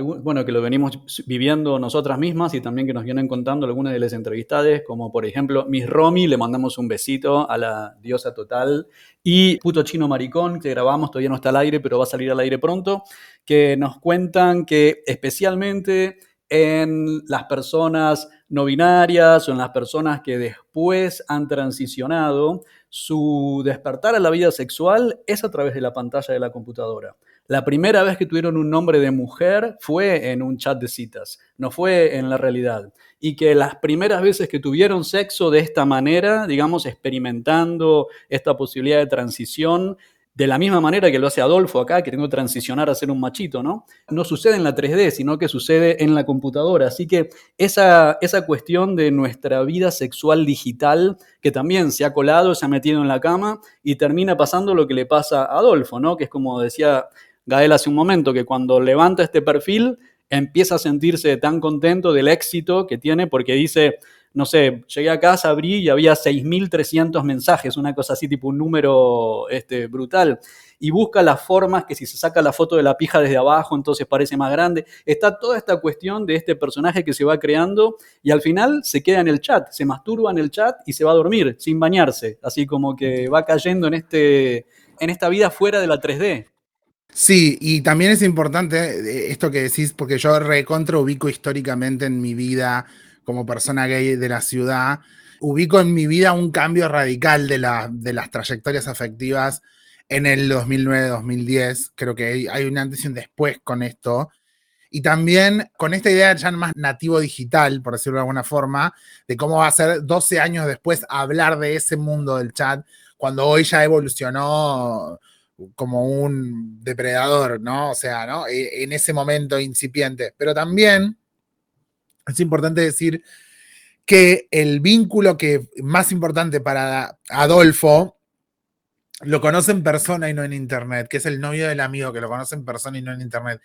[SPEAKER 1] bueno, que lo venimos viviendo nosotras mismas y también que nos vienen contando algunas de las entrevistades, como por ejemplo Miss Romy, le mandamos un besito a la diosa total, y Puto Chino Maricón, que grabamos, todavía no está al aire, pero va a salir al aire pronto, que nos cuentan que especialmente en las personas no binarias o en las personas que después han transicionado, su despertar a la vida sexual es a través de la pantalla de la computadora. La primera vez que tuvieron un nombre de mujer fue en un chat de citas, no fue en la realidad. Y que las primeras veces que tuvieron sexo de esta manera, digamos, experimentando esta posibilidad de transición, de la misma manera que lo hace Adolfo acá, que tengo que transicionar a ser un machito, ¿no? No sucede en la 3D, sino que sucede en la computadora. Así que esa, esa cuestión de nuestra vida sexual digital, que también se ha colado, se ha metido en la cama y termina pasando lo que le pasa a Adolfo, ¿no? Que es como decía Gael hace un momento, que cuando levanta este perfil empieza a sentirse tan contento del éxito que tiene porque dice, no sé, llegué a casa, abrí y había 6.300 mensajes, una cosa así, tipo un número este, brutal. Y busca las formas que si se saca la foto de la pija desde abajo, entonces parece más grande. Está toda esta cuestión de este personaje que se va creando y al final se queda en el chat, se masturba en el chat y se va a dormir sin bañarse. Así como que va cayendo en, este, en esta vida fuera de la 3D.
[SPEAKER 3] Sí, y también es importante eh, esto que decís, porque yo recontra ubico históricamente en mi vida como persona gay de la ciudad, ubico en mi vida un cambio radical de, de las trayectorias afectivas en el 2009-2010. Creo que hay un antes y un después con esto. Y también con esta idea ya más nativo digital, por decirlo de alguna forma, de cómo va a ser 12 años después hablar de ese mundo del chat, cuando hoy ya evolucionó como un depredador, ¿no? O sea, ¿no? E, en ese momento incipiente. Pero también es importante decir que el vínculo que más importante para Adolfo lo conoce en persona y no en internet, que es el novio del amigo que lo conoce en persona y no en internet.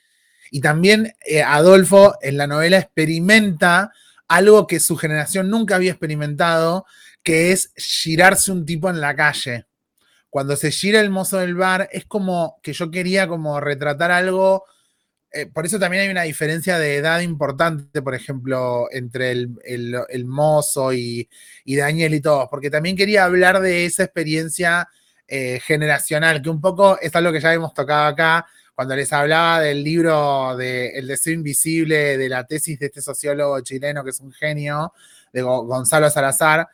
[SPEAKER 3] Y también eh, Adolfo en la novela experimenta algo que su generación nunca había experimentado, que es girarse un tipo en la calle cuando se gira el mozo del bar, es como que yo quería como retratar algo. Eh, por eso también hay una diferencia de edad importante, por ejemplo, entre el, mozo y, Daniel y todos, porque también quería hablar de esa experiencia eh, generacional, que un poco es algo que ya hemos tocado acá, cuando les hablaba del libro de El deseo invisible, de la tesis de este sociólogo chileno que es un genio, de Gonzalo Salazar,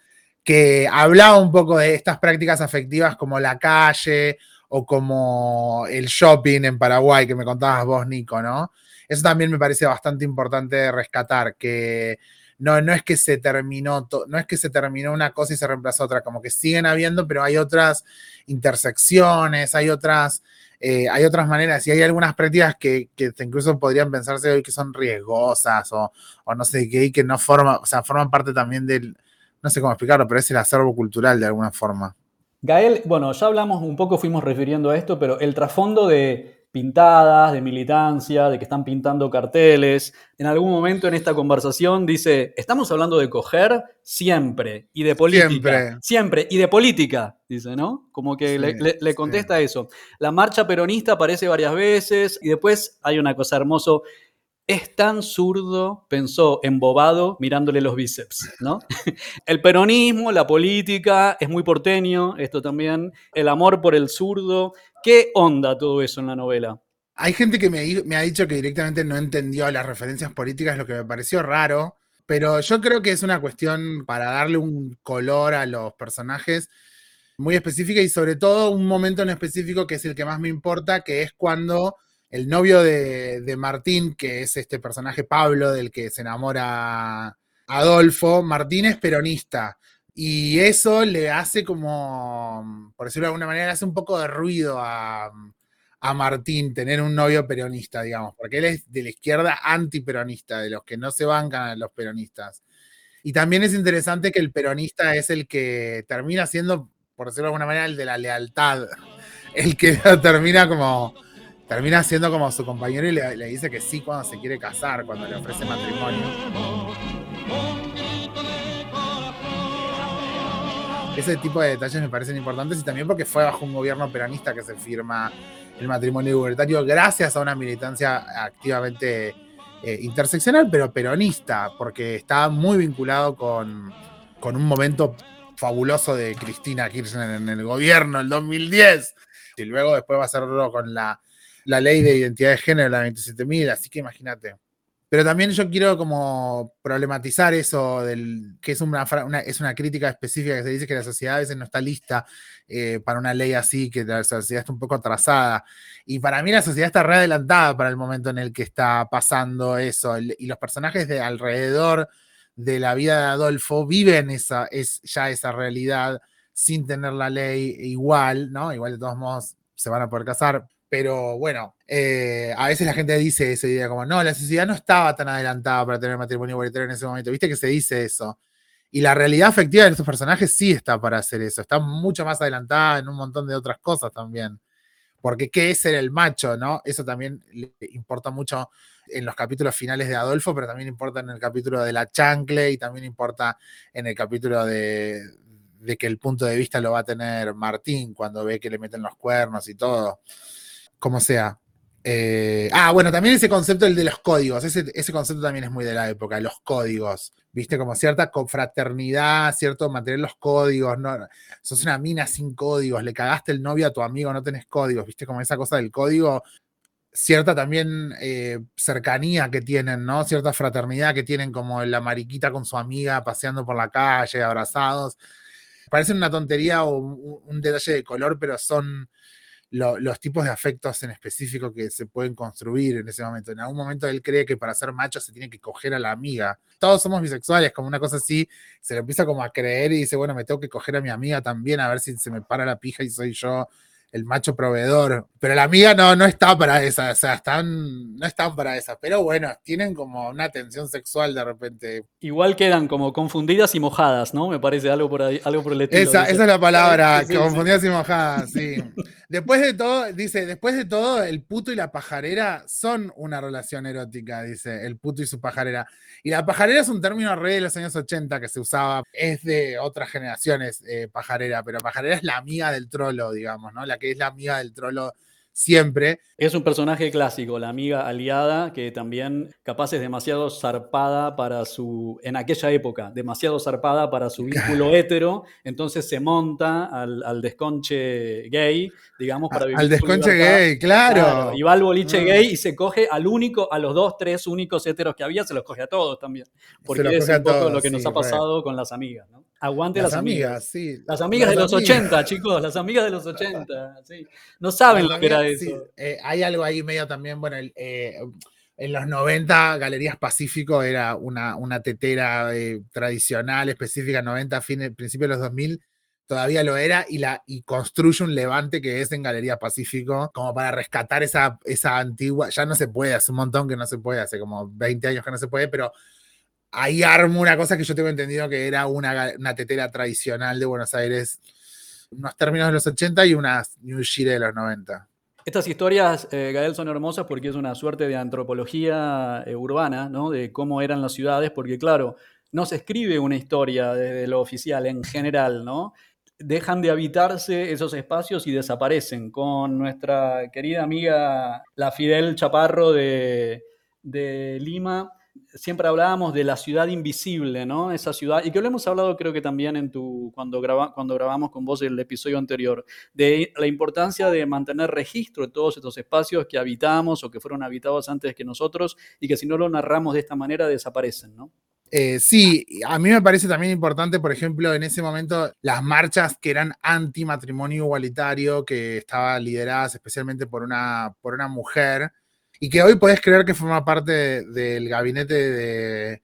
[SPEAKER 3] que hablaba un poco de estas prácticas afectivas como la calle o como el shopping en Paraguay, que me contabas vos, Nico, ¿no? Eso también me parece bastante importante rescatar, que no, no es que se terminó, no es que se terminó una cosa y se reemplazó otra, como que siguen habiendo, pero hay otras intersecciones, hay otras, eh, hay otras maneras y hay algunas prácticas que, que, incluso podrían pensarse hoy que son riesgosas o, o no sé qué, que no forman, o sea, forman parte también del, no sé cómo explicarlo, pero es el acervo cultural de alguna forma.
[SPEAKER 1] Gael, bueno, ya hablamos un poco, fuimos refiriendo a esto, pero el trasfondo de pintadas, de militancia, de que están pintando carteles, en algún momento en esta conversación dice, estamos hablando de coger siempre y de política. Siempre. Siempre y de política, dice, ¿no? Como que le, contesta eso. La marcha peronista aparece varias veces y después hay una cosa hermosa es tan zurdo, pensó embobado mirándole los bíceps, ¿no? El peronismo, la política, es muy porteño, esto también, el amor por el zurdo. ¿Qué onda todo eso en la novela?
[SPEAKER 3] Hay gente que me, ha dicho que directamente no entendió las referencias políticas, lo que me pareció raro, pero yo creo que es una cuestión para darle un color a los personajes muy específica y sobre todo un momento en específico que es el que más me importa, que es cuando el novio de, Martín, que es este personaje Pablo del que se enamora Adolfo, Martín es peronista. Y eso le hace como, por decirlo de alguna manera, le hace un poco de ruido a, Martín tener un novio peronista, digamos, porque él es de la izquierda antiperonista, de los que no se bancan a los peronistas. Y también es interesante que el peronista es el que termina siendo, por decirlo de alguna manera, el de la lealtad, el que termina como termina siendo como su compañero y le, dice que sí cuando se quiere casar, cuando le ofrece matrimonio. Ese tipo de detalles me parecen importantes y también porque fue bajo un gobierno peronista que se firma el matrimonio igualitario gracias a una militancia activamente eh, interseccional, pero peronista, porque está muy vinculado con, con un momento fabuloso de Cristina Kirchner en el gobierno, el 2010. Y luego después va a hacerlo con la, la ley de identidad de género, la 27.000, así que imagínate. Pero también yo quiero como problematizar eso del que es una, es una crítica específica que se dice que la sociedad a veces no está lista eh, para una ley así, que la sociedad está un poco atrasada. Y para mí la sociedad está re adelantada para el momento en el que está pasando eso. Y los personajes de alrededor de la vida de Adolfo viven esa, es ya esa realidad sin tener la ley igual, ¿no? Igual de todos modos se van a poder casar, pero bueno, eh, a veces la gente dice esa idea como, no, la sociedad no estaba tan adelantada para tener matrimonio igualitario en ese momento. Viste que se dice eso. Y la realidad afectiva de estos personajes sí está para hacer eso. Está mucho más adelantada en un montón de otras cosas también. Porque qué es ser el macho, ¿no? Eso también le importa mucho en los capítulos finales de Adolfo, pero también importa en el capítulo de la chancle y también importa en el capítulo de, de que el punto de vista lo va a tener Martín cuando ve que le meten los cuernos y todo como sea. Eh, ah, bueno, también ese concepto, el de los códigos, ese, concepto también es muy de la época, los códigos, viste, como cierta confraternidad, cierto mantener los códigos, no, sos una mina sin códigos, le cagaste el novio a tu amigo, no tenés códigos, viste, como esa cosa del código, cierta también eh, cercanía que tienen, ¿no? Cierta fraternidad que tienen como la mariquita con su amiga paseando por la calle, abrazados. Parecen una tontería o un detalle de color, pero son los tipos de afectos en específico que se pueden construir en ese momento. En algún momento él cree que para ser macho se tiene que coger a la amiga. Todos somos bisexuales, como una cosa así, se lo empieza como a creer y dice, bueno, me tengo que coger a mi amiga también, a ver si se me para la pija y soy yo el macho proveedor. Pero la amiga no, no está para esa, o sea, están, no están para esa. Pero bueno, tienen como una tensión sexual de repente.
[SPEAKER 1] Igual quedan como confundidas y mojadas, ¿no? Me parece algo por ahí, algo por el estilo.
[SPEAKER 3] Esa, esa es la palabra, confundidas y mojadas, sí. después de todo, dice, después de todo, el puto y la pajarera son una relación erótica, dice, el puto y su pajarera. Y la pajarera es un término re de los años 80 que se usaba, es de otras generaciones, eh, pajarera, pero pajarera es la amiga del trolo, digamos, ¿no? La que es la amiga del trolo siempre.
[SPEAKER 1] Es un personaje clásico, la amiga aliada, que también capaz es demasiado zarpada para su, en aquella época, demasiado zarpada para su vínculo hetero, entonces se monta al, desconche gay, digamos, para
[SPEAKER 3] vivir. Al desconche gay, claro.
[SPEAKER 1] Y va al boliche gay y se coge al único, a los dos, tres únicos heteros que había, se los coge a todos también. Porque es un poco lo que nos ha pasado con las amigas, ¿no? Aguante las, amigas. sí. Las amigas de los 80, chicos, las amigas de los 80, sí. No saben lo que era eso.
[SPEAKER 3] Eh, hay algo ahí medio también, bueno, eh, en los 90 Galerías Pacífico era una, una tetera eh, tradicional, específica, 90, fin, principio de los 2000, todavía lo era, y, la, y construye un levante que es en Galerías Pacífico, como para rescatar esa, esa antigua, ya no se puede, hace un montón que no se puede, hace como 20 años que no se puede, pero ahí armo una cosa que yo tengo entendido que era una, tetera tradicional de Buenos Aires, unos términos de los 80 y una New Shire de los 90.
[SPEAKER 1] Estas historias, eh, Gael, son hermosas porque es una suerte de antropología eh, urbana, ¿no? De cómo eran las ciudades, porque claro, no se escribe una historia desde lo oficial en general, ¿no? Dejan de habitarse esos espacios y desaparecen. Con nuestra querida amiga la Fidel Chaparro de Lima, siempre hablábamos de la ciudad invisible, ¿no? Esa ciudad, y que lo hemos hablado creo que también en tu, cuando, cuando grabamos con vos el episodio anterior, de la importancia de mantener registro de todos estos espacios que habitamos o que fueron habitados antes que nosotros y que si no lo narramos de esta manera desaparecen, ¿no?
[SPEAKER 3] Eh, sí, a mí me parece también importante, por ejemplo, en ese momento las marchas que eran anti matrimonio igualitario, que estaban lideradas especialmente por una, por una mujer, y que hoy podés creer que forma parte del gabinete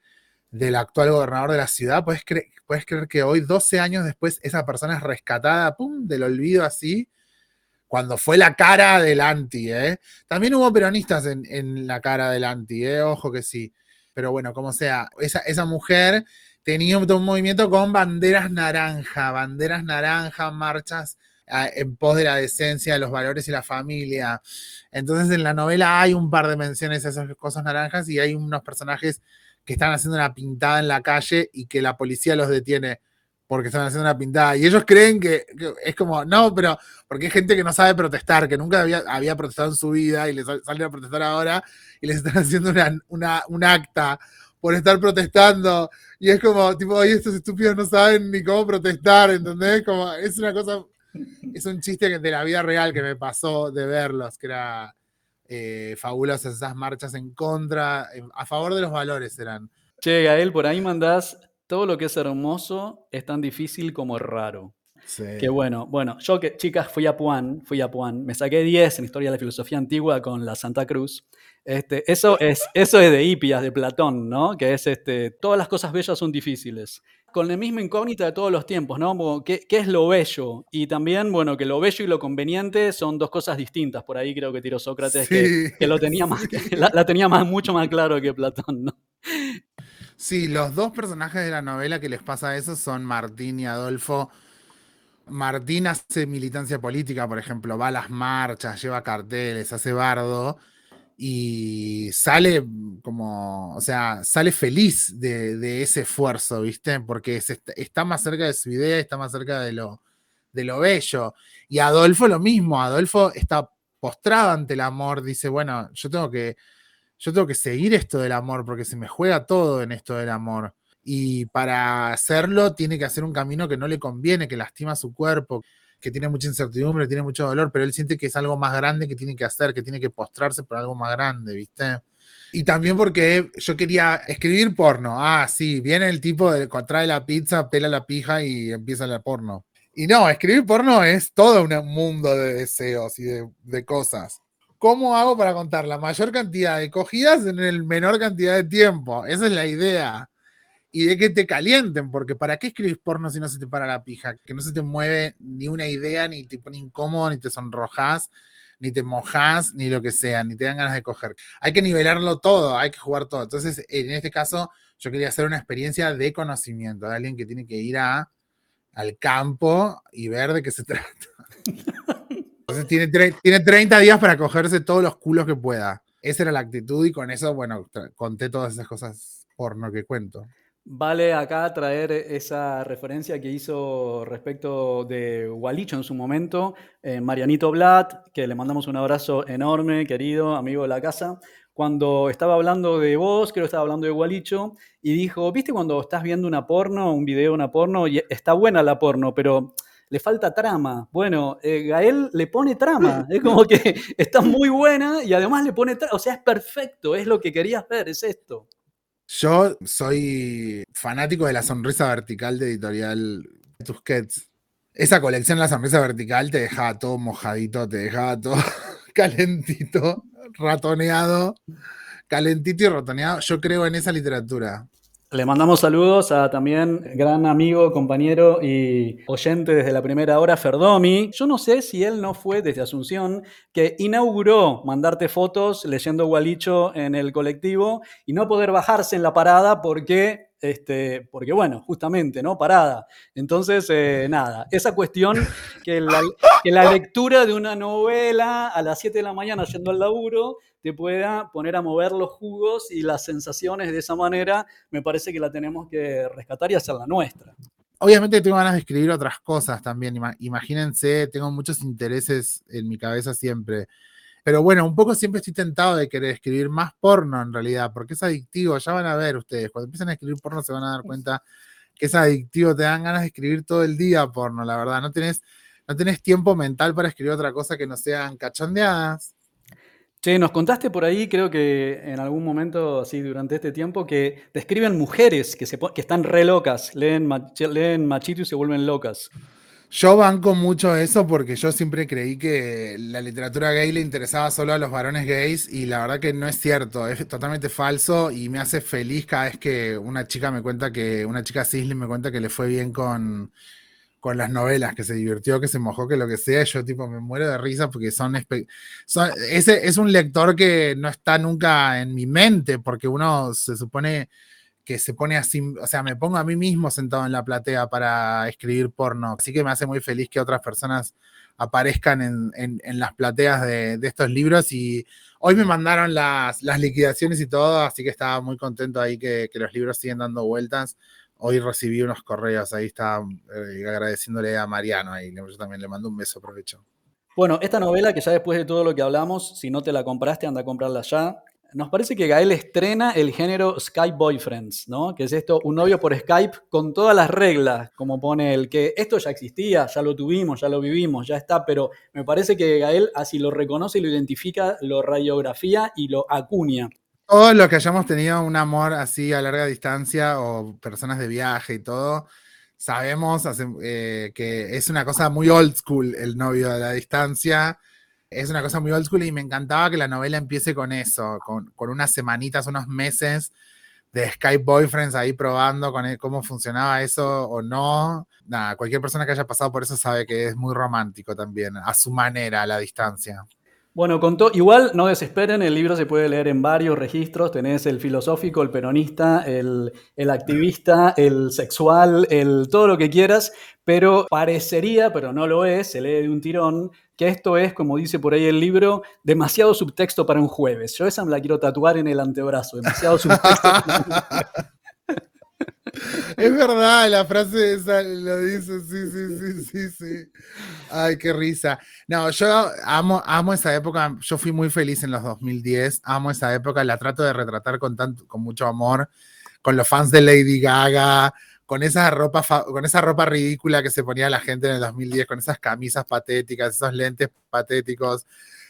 [SPEAKER 3] del actual gobernador de la ciudad, puedes, creer que hoy, 12 años después, esa persona es rescatada, pum, del olvido así, cuando fue la cara del anti, ¿eh? También hubo peronistas en, la cara del anti, ¿eh? Ojo que sí. Pero bueno, como sea, esa, esa mujer tenía un movimiento con banderas naranja, banderas naranja, marchas en pos de la decencia, de los valores y la familia. Entonces en la novela hay un par de menciones a esas cosas naranjas y hay unos personajes que están haciendo una pintada en la calle y que la policía los detiene porque estaban haciendo una pintada. Y ellos creen que, es como, no, pero porque hay gente que no sabe protestar, que nunca había, había protestado en su vida y les salen a protestar ahora y les están haciendo una, un acta por estar protestando. Y es como, tipo, oye, estos estúpidos no saben ni cómo protestar, ¿entendés? Como, es una cosa, es un chiste de la vida real que me pasó de verlos, que era eh, fabulosas esas marchas en contra, a favor de los valores eran.
[SPEAKER 1] Che, Gael, por ahí mandás todo lo que es hermoso es tan difícil como raro. Sí. Que bueno, bueno, yo que chicas fui a Puan, fui a Puan, me saqué 10 en Historia de la Filosofía Antigua con la Santa Cruz. Este, eso, es, eso es de Hipias, de Platón, ¿no? Que es, este, todas las cosas bellas son difíciles. Con la misma incógnita de todos los tiempos, ¿no? ¿Qué, ¿Qué, es lo bello? Y también, bueno, que lo bello y lo conveniente son dos cosas distintas. Por ahí creo que tiró Sócrates, que, lo tenía más, la, la, tenía más, mucho más claro que Platón, ¿no?
[SPEAKER 3] Sí, los dos personajes de la novela que les pasa eso son Martín y Adolfo. Martín hace militancia política, por ejemplo, va a las marchas, lleva carteles, hace bardo y sale como, o sea, sale feliz de, ese esfuerzo, ¿viste? Porque está más cerca de su idea, está más cerca de lo, de lo bello. Y Adolfo lo mismo, Adolfo está postrado ante el amor, dice, bueno, yo tengo que yo tengo que seguir esto del amor porque se me juega todo en esto del amor. Y para hacerlo tiene que hacer un camino que no le conviene, que lastima su cuerpo, que tiene mucha incertidumbre, tiene mucho dolor, pero él siente que es algo más grande que tiene que hacer, que tiene que postrarse por algo más grande, ¿viste? Y también porque yo quería escribir porno. Ah, sí, viene el tipo, de, trae la pizza, pela la pija y empieza el porno. Y no, escribir porno es todo un mundo de deseos y de, de cosas. ¿Cómo hago para contar la mayor cantidad de cogidas en el menor cantidad de tiempo? Esa es la idea. Y de que te calienten, porque ¿para qué escribís porno si no se te para la pija? Que no se te mueve ni una idea, ni te pone incómodo, ni te sonrojas, ni te mojas, ni lo que sea, ni te dan ganas de coger. Hay que nivelarlo todo, hay que jugar todo. Entonces, en este caso, yo quería hacer una experiencia de conocimiento, de alguien que tiene que ir a, al campo y ver de qué se trata. Entonces tiene, tiene 30 días para cogerse todos los culos que pueda. Esa era la actitud y con eso, bueno, conté todas esas cosas porno que cuento.
[SPEAKER 1] Vale acá traer esa referencia que hizo respecto de Gualicho en su momento, eh, Marianito Blatt, que le mandamos un abrazo enorme, querido amigo de la casa, cuando estaba hablando de vos, creo que estaba hablando de Gualicho, y dijo, viste cuando estás viendo una porno, un video de una porno, y está buena la porno, pero le falta trama. Bueno, eh, Gael le pone trama, es como que está muy buena y además le pone trama, o sea, es perfecto, es lo que querías ver, es esto.
[SPEAKER 3] Yo soy fanático de la sonrisa vertical de editorial Tusquets. Esa colección, la sonrisa vertical, te dejaba todo mojadito, te dejaba todo calentito, ratoneado, calentito y ratoneado. Yo creo en esa literatura.
[SPEAKER 1] Le mandamos saludos a también gran amigo, compañero y oyente desde la primera hora, Ferdomi. Yo no sé si él no fue desde Asunción, que inauguró mandarte fotos leyendo Gualicho en el colectivo y no poder bajarse en la parada porque este, porque bueno, justamente, ¿no? Parada. Entonces, eh, nada, esa cuestión que la, que la, lectura de una novela a las 7 de la mañana yendo al laburo te pueda poner a mover los jugos y las sensaciones de esa manera, me parece que la tenemos que rescatar y hacer la nuestra.
[SPEAKER 3] Obviamente tengo ganas de escribir otras cosas también. Imagínense, tengo muchos intereses en mi cabeza siempre. Pero bueno, un poco siempre estoy tentado de querer escribir más porno en realidad, porque es adictivo. Ya van a ver ustedes, cuando empiezan a escribir porno se van a dar cuenta que es adictivo, te dan ganas de escribir todo el día porno, la verdad. No tenés, no tenés tiempo mental para escribir otra cosa que no sean cachondeadas.
[SPEAKER 1] Che, nos contaste por ahí, creo que en algún momento, así durante este tiempo, que te escriben mujeres que, se, que están re locas, leen, leen machito y se vuelven locas.
[SPEAKER 3] Yo banco mucho eso porque yo siempre creí que la literatura gay le interesaba solo a los varones gays y la verdad que no es cierto, es totalmente falso y me hace feliz cada vez que una chica me cuenta que, una chica cisle me cuenta que le fue bien con, con las novelas, que se divirtió, que se mojó, que lo que sea, yo tipo me muero de risa porque son, ese es un lector que no está nunca en mi mente, porque uno se supone que se pone así, o sea, me pongo a mí mismo sentado en la platea para escribir porno, así que me hace muy feliz que otras personas aparezcan en, las plateas de, estos libros y hoy me mandaron las, liquidaciones y todo, así que estaba muy contento ahí que, que los libros siguen dando vueltas hoy recibí unos correos, ahí está eh, agradeciéndole a Mariano, ahí yo también le mando un beso, aprovecho.
[SPEAKER 1] Bueno, esta novela que ya después de todo lo que hablamos, si no te la compraste, anda a comprarla ya. Nos parece que Gael estrena el género Skype Boyfriends, ¿no? Que es esto, un novio por Skype con todas las reglas, como pone el que esto ya existía, ya lo tuvimos, ya lo vivimos, ya está, pero me parece que Gael así lo reconoce, lo identifica, lo radiografía y lo acuña.
[SPEAKER 3] Todos los que hayamos tenido un amor así a larga distancia o personas de viaje y todo, sabemos eh, que es una cosa muy old school el novio a la distancia es una cosa muy old school y me encantaba que la novela empiece con eso, con, unas semanitas, unos meses de Skype Boyfriends ahí probando con cómo funcionaba eso o no. Nada, cualquier persona que haya pasado por eso sabe que es muy romántico también, a su manera, a la distancia.
[SPEAKER 1] Bueno, contó, igual no desesperen, el libro se puede leer en varios registros, tenés el filosófico, el peronista, el, el, activista, el sexual, el todo lo que quieras, pero parecería, pero no lo es, se lee de un tirón, que esto es, como dice por ahí el libro, demasiado subtexto para un jueves. Yo esa me la quiero tatuar en el antebrazo, demasiado subtexto.
[SPEAKER 3] es verdad, la frase esa lo dice, sí, sí, sí, sí, sí. Ay, qué risa. No, yo amo, amo esa época, yo fui muy feliz en los 2010, amo esa época, la trato de retratar con, tanto, con mucho amor, con los fans de Lady Gaga, con esa ropa, con esa ropa ridícula que se ponía la gente en el 2010, con esas camisas patéticas, esos lentes patéticos,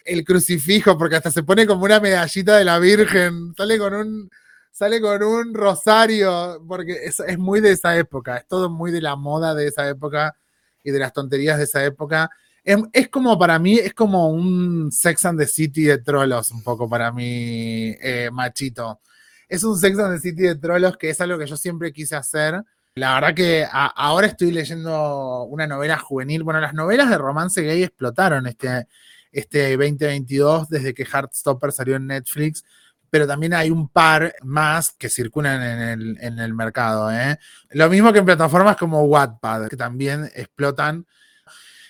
[SPEAKER 3] el crucifijo, porque hasta se pone como una medallita de la Virgen, sale con un, sale con un rosario, porque es, muy de esa época, es todo muy de la moda de esa época y de las tonterías de esa época. Es, como para mí, es como un Sex and the City de trolos, un poco para mí, eh, machito. Es un Sex and the City de trolos que es algo que yo siempre quise hacer la verdad que ahora estoy leyendo una novela juvenil. Bueno, las novelas de romance gay explotaron este, este 2022 desde que Heartstopper salió en Netflix, pero también hay un par más que circulan en el, mercado. ¿eh? Lo mismo que en plataformas como Wattpad, que también explotan.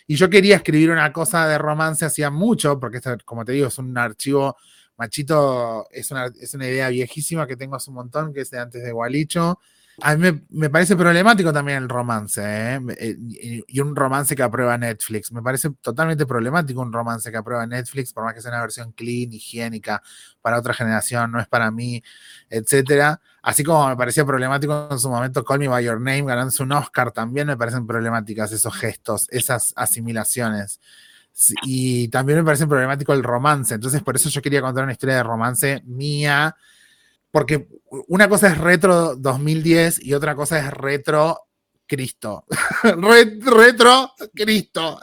[SPEAKER 3] Y yo quería escribir una cosa de romance hacía mucho, porque como te digo, es un archivo machito, es una, es una idea viejísima que tengo hace un montón, que es de antes de Gualicho a mí me, parece problemático también el romance, ¿eh? Eh, y, un romance que aprueba Netflix. Me parece totalmente problemático un romance que aprueba Netflix, por más que sea una versión clean, higiénica, para otra generación, no es para mí, etcétera. Así como me parecía problemático en su momento Call Me By Your Name, ganándose un Oscar, también me parecen problemáticas esos gestos, esas asimilaciones. Y también me parece problemático el romance. Entonces, por eso yo quería contar una historia de romance mía porque una cosa es retro 2010 y otra cosa es retro Cristo. retro Cristo.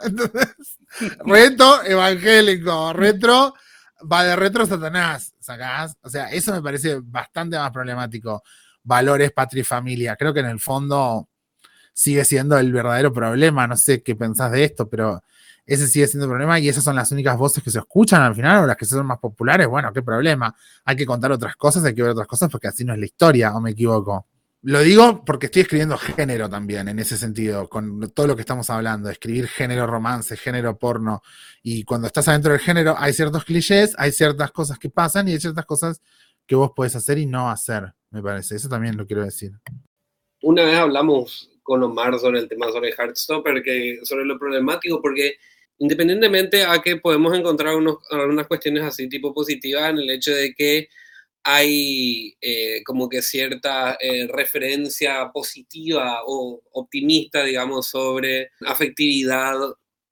[SPEAKER 3] retro evangélico, retro va de retro Satanás, ¿sacás? O sea, eso me parece bastante más problemático. Valores, patria y familia. Creo que en el fondo sigue siendo el verdadero problema. No sé qué pensás de esto, pero ese sigue siendo el problema y esas son las únicas voces que se escuchan al final o las que son más populares. Bueno, qué problema. Hay que contar otras cosas, hay que ver otras cosas porque así no es la historia, o me equivoco. Lo digo porque estoy escribiendo género también, en ese sentido, con todo lo que estamos hablando, escribir género romance, género porno. Y cuando estás adentro del género, hay ciertos clichés, hay ciertas cosas que pasan y hay ciertas cosas que vos puedes hacer y no hacer, me parece. Eso también lo quiero decir.
[SPEAKER 2] Una vez hablamos con Omar sobre el tema sobre Heartstopper, que sobre lo problemático, porque independientemente a que podemos encontrar unos, algunas cuestiones así tipo positivas en el hecho de que hay eh, como que cierta eh, referencia positiva o optimista, digamos, sobre afectividad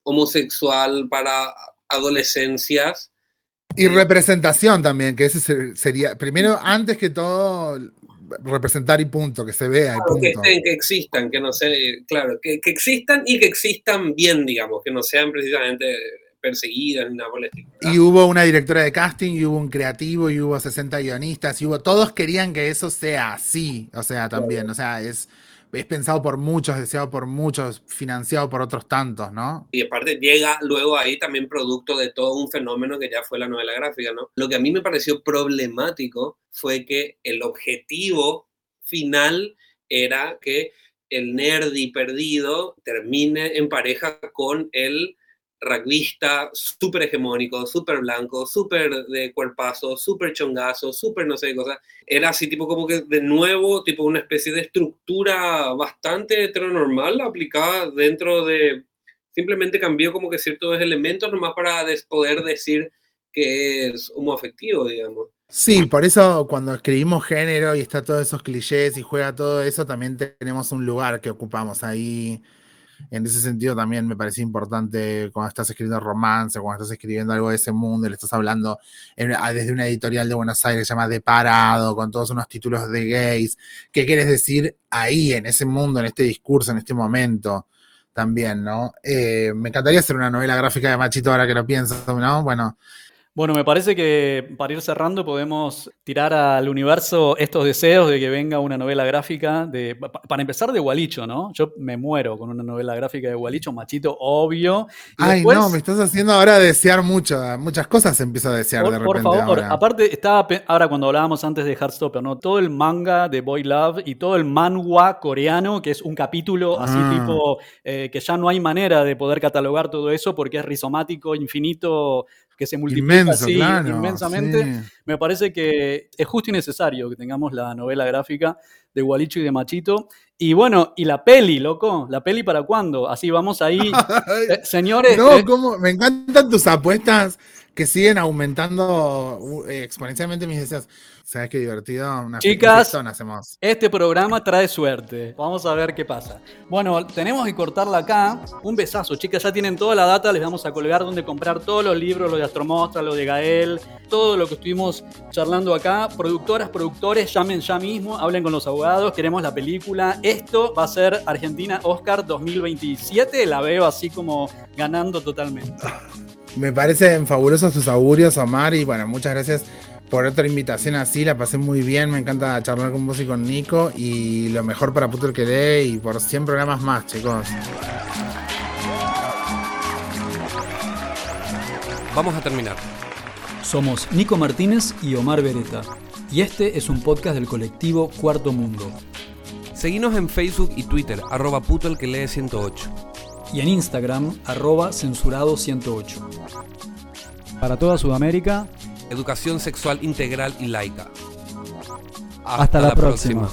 [SPEAKER 2] homosexual para adolescencias.
[SPEAKER 3] Y representación también, que ese sería, primero, antes que todo, representar y punto, que se vea y punto.
[SPEAKER 2] Que, que, existan, que no sé, claro, que, que, existan y que existan bien, digamos, que no sean precisamente perseguidas ni nada por
[SPEAKER 3] Y hubo una directora de casting, y hubo un creativo, y hubo 60 guionistas, y hubo, todos querían que eso sea así, o sea, también, o sea, es es pensado por muchos, deseado por muchos, financiado por otros tantos, ¿no?
[SPEAKER 2] Y aparte llega luego ahí también producto de todo un fenómeno que ya fue la novela gráfica, ¿no? Lo que a mí me pareció problemático fue que el objetivo final era que el nerdy perdido termine en pareja con el rugbyista súper hegemónico, súper blanco, súper de cuerpazo, súper chongazo, súper no sé qué cosa. Era así tipo como que de nuevo, tipo una especie de estructura bastante heteronormal aplicada dentro de... Simplemente cambió como que ciertos elementos nomás para poder decir que es homoafectivo, digamos.
[SPEAKER 3] Sí, por eso cuando escribimos género y está todos esos clichés y juega todo eso, también tenemos un lugar que ocupamos ahí en ese sentido también me parece importante cuando estás escribiendo romance, cuando estás escribiendo algo de ese mundo, le estás hablando desde una editorial de Buenos Aires que se llama De Parado, con todos unos títulos de gays. ¿Qué quieres decir ahí, en ese mundo, en este discurso, en este momento? También, ¿no? Eh, me encantaría hacer una novela gráfica de Machito ahora que lo pienso, ¿no? Bueno,
[SPEAKER 1] bueno, me parece que para ir cerrando podemos tirar al universo estos deseos de que venga una novela gráfica, de, para empezar de Gualicho, ¿no? Yo me muero con una novela gráfica de Gualicho, machito, obvio.
[SPEAKER 3] Ay, no, me estás haciendo ahora desear mucho, muchas cosas empiezo a desear de repente. Por favor,
[SPEAKER 1] aparte estaba, ahora cuando hablábamos antes de Heartstopper, ¿no? Todo el manga de Boy Love y todo el manhwa coreano, que es un capítulo así ah. tipo, eh, que ya no hay manera de poder catalogar todo eso porque es rizomático, infinito, que se multiplica así inmensamente. Me parece que es justo y necesario que tengamos la novela gráfica de Gualicho y de Machito. Y bueno, y la peli, loco, la peli para cuándo? Así vamos ahí. Eh, señores.
[SPEAKER 3] No, eh, me encantan tus apuestas que siguen aumentando uh, exponencialmente mis deseos. ¿Sabes qué divertido?
[SPEAKER 1] Una Chicas, hacemos. este programa trae suerte. Vamos a ver qué pasa. Bueno, tenemos que cortarla acá. Un besazo, chicas. Ya tienen toda la data. Les vamos a colgar donde comprar todos los libros, lo de Astromostra, lo de Gael, todo lo que estuvimos charlando acá. Productoras, productores, llamen ya mismo, hablen con los abogados. Queremos la película. Esto va a ser Argentina Oscar 2027. La veo así como ganando totalmente.
[SPEAKER 3] Me parecen fabulosos tus augurios, Omar. Y bueno, muchas gracias por otra invitación así, la pasé muy bien, me encanta charlar con vos y con Nico y lo mejor para Puto el que dé y por 100 programas más, chicos.
[SPEAKER 4] Vamos a terminar.
[SPEAKER 1] Somos Nico Martínez y Omar Beretta y este es un podcast del colectivo Cuarto Mundo.
[SPEAKER 4] Seguinos en Facebook y Twitter, arroba puto el que lee 108.
[SPEAKER 1] Y en Instagram, arroba censurado 108. Para toda Sudamérica,
[SPEAKER 4] educación sexual integral y laica.
[SPEAKER 1] Hasta, la, próxima.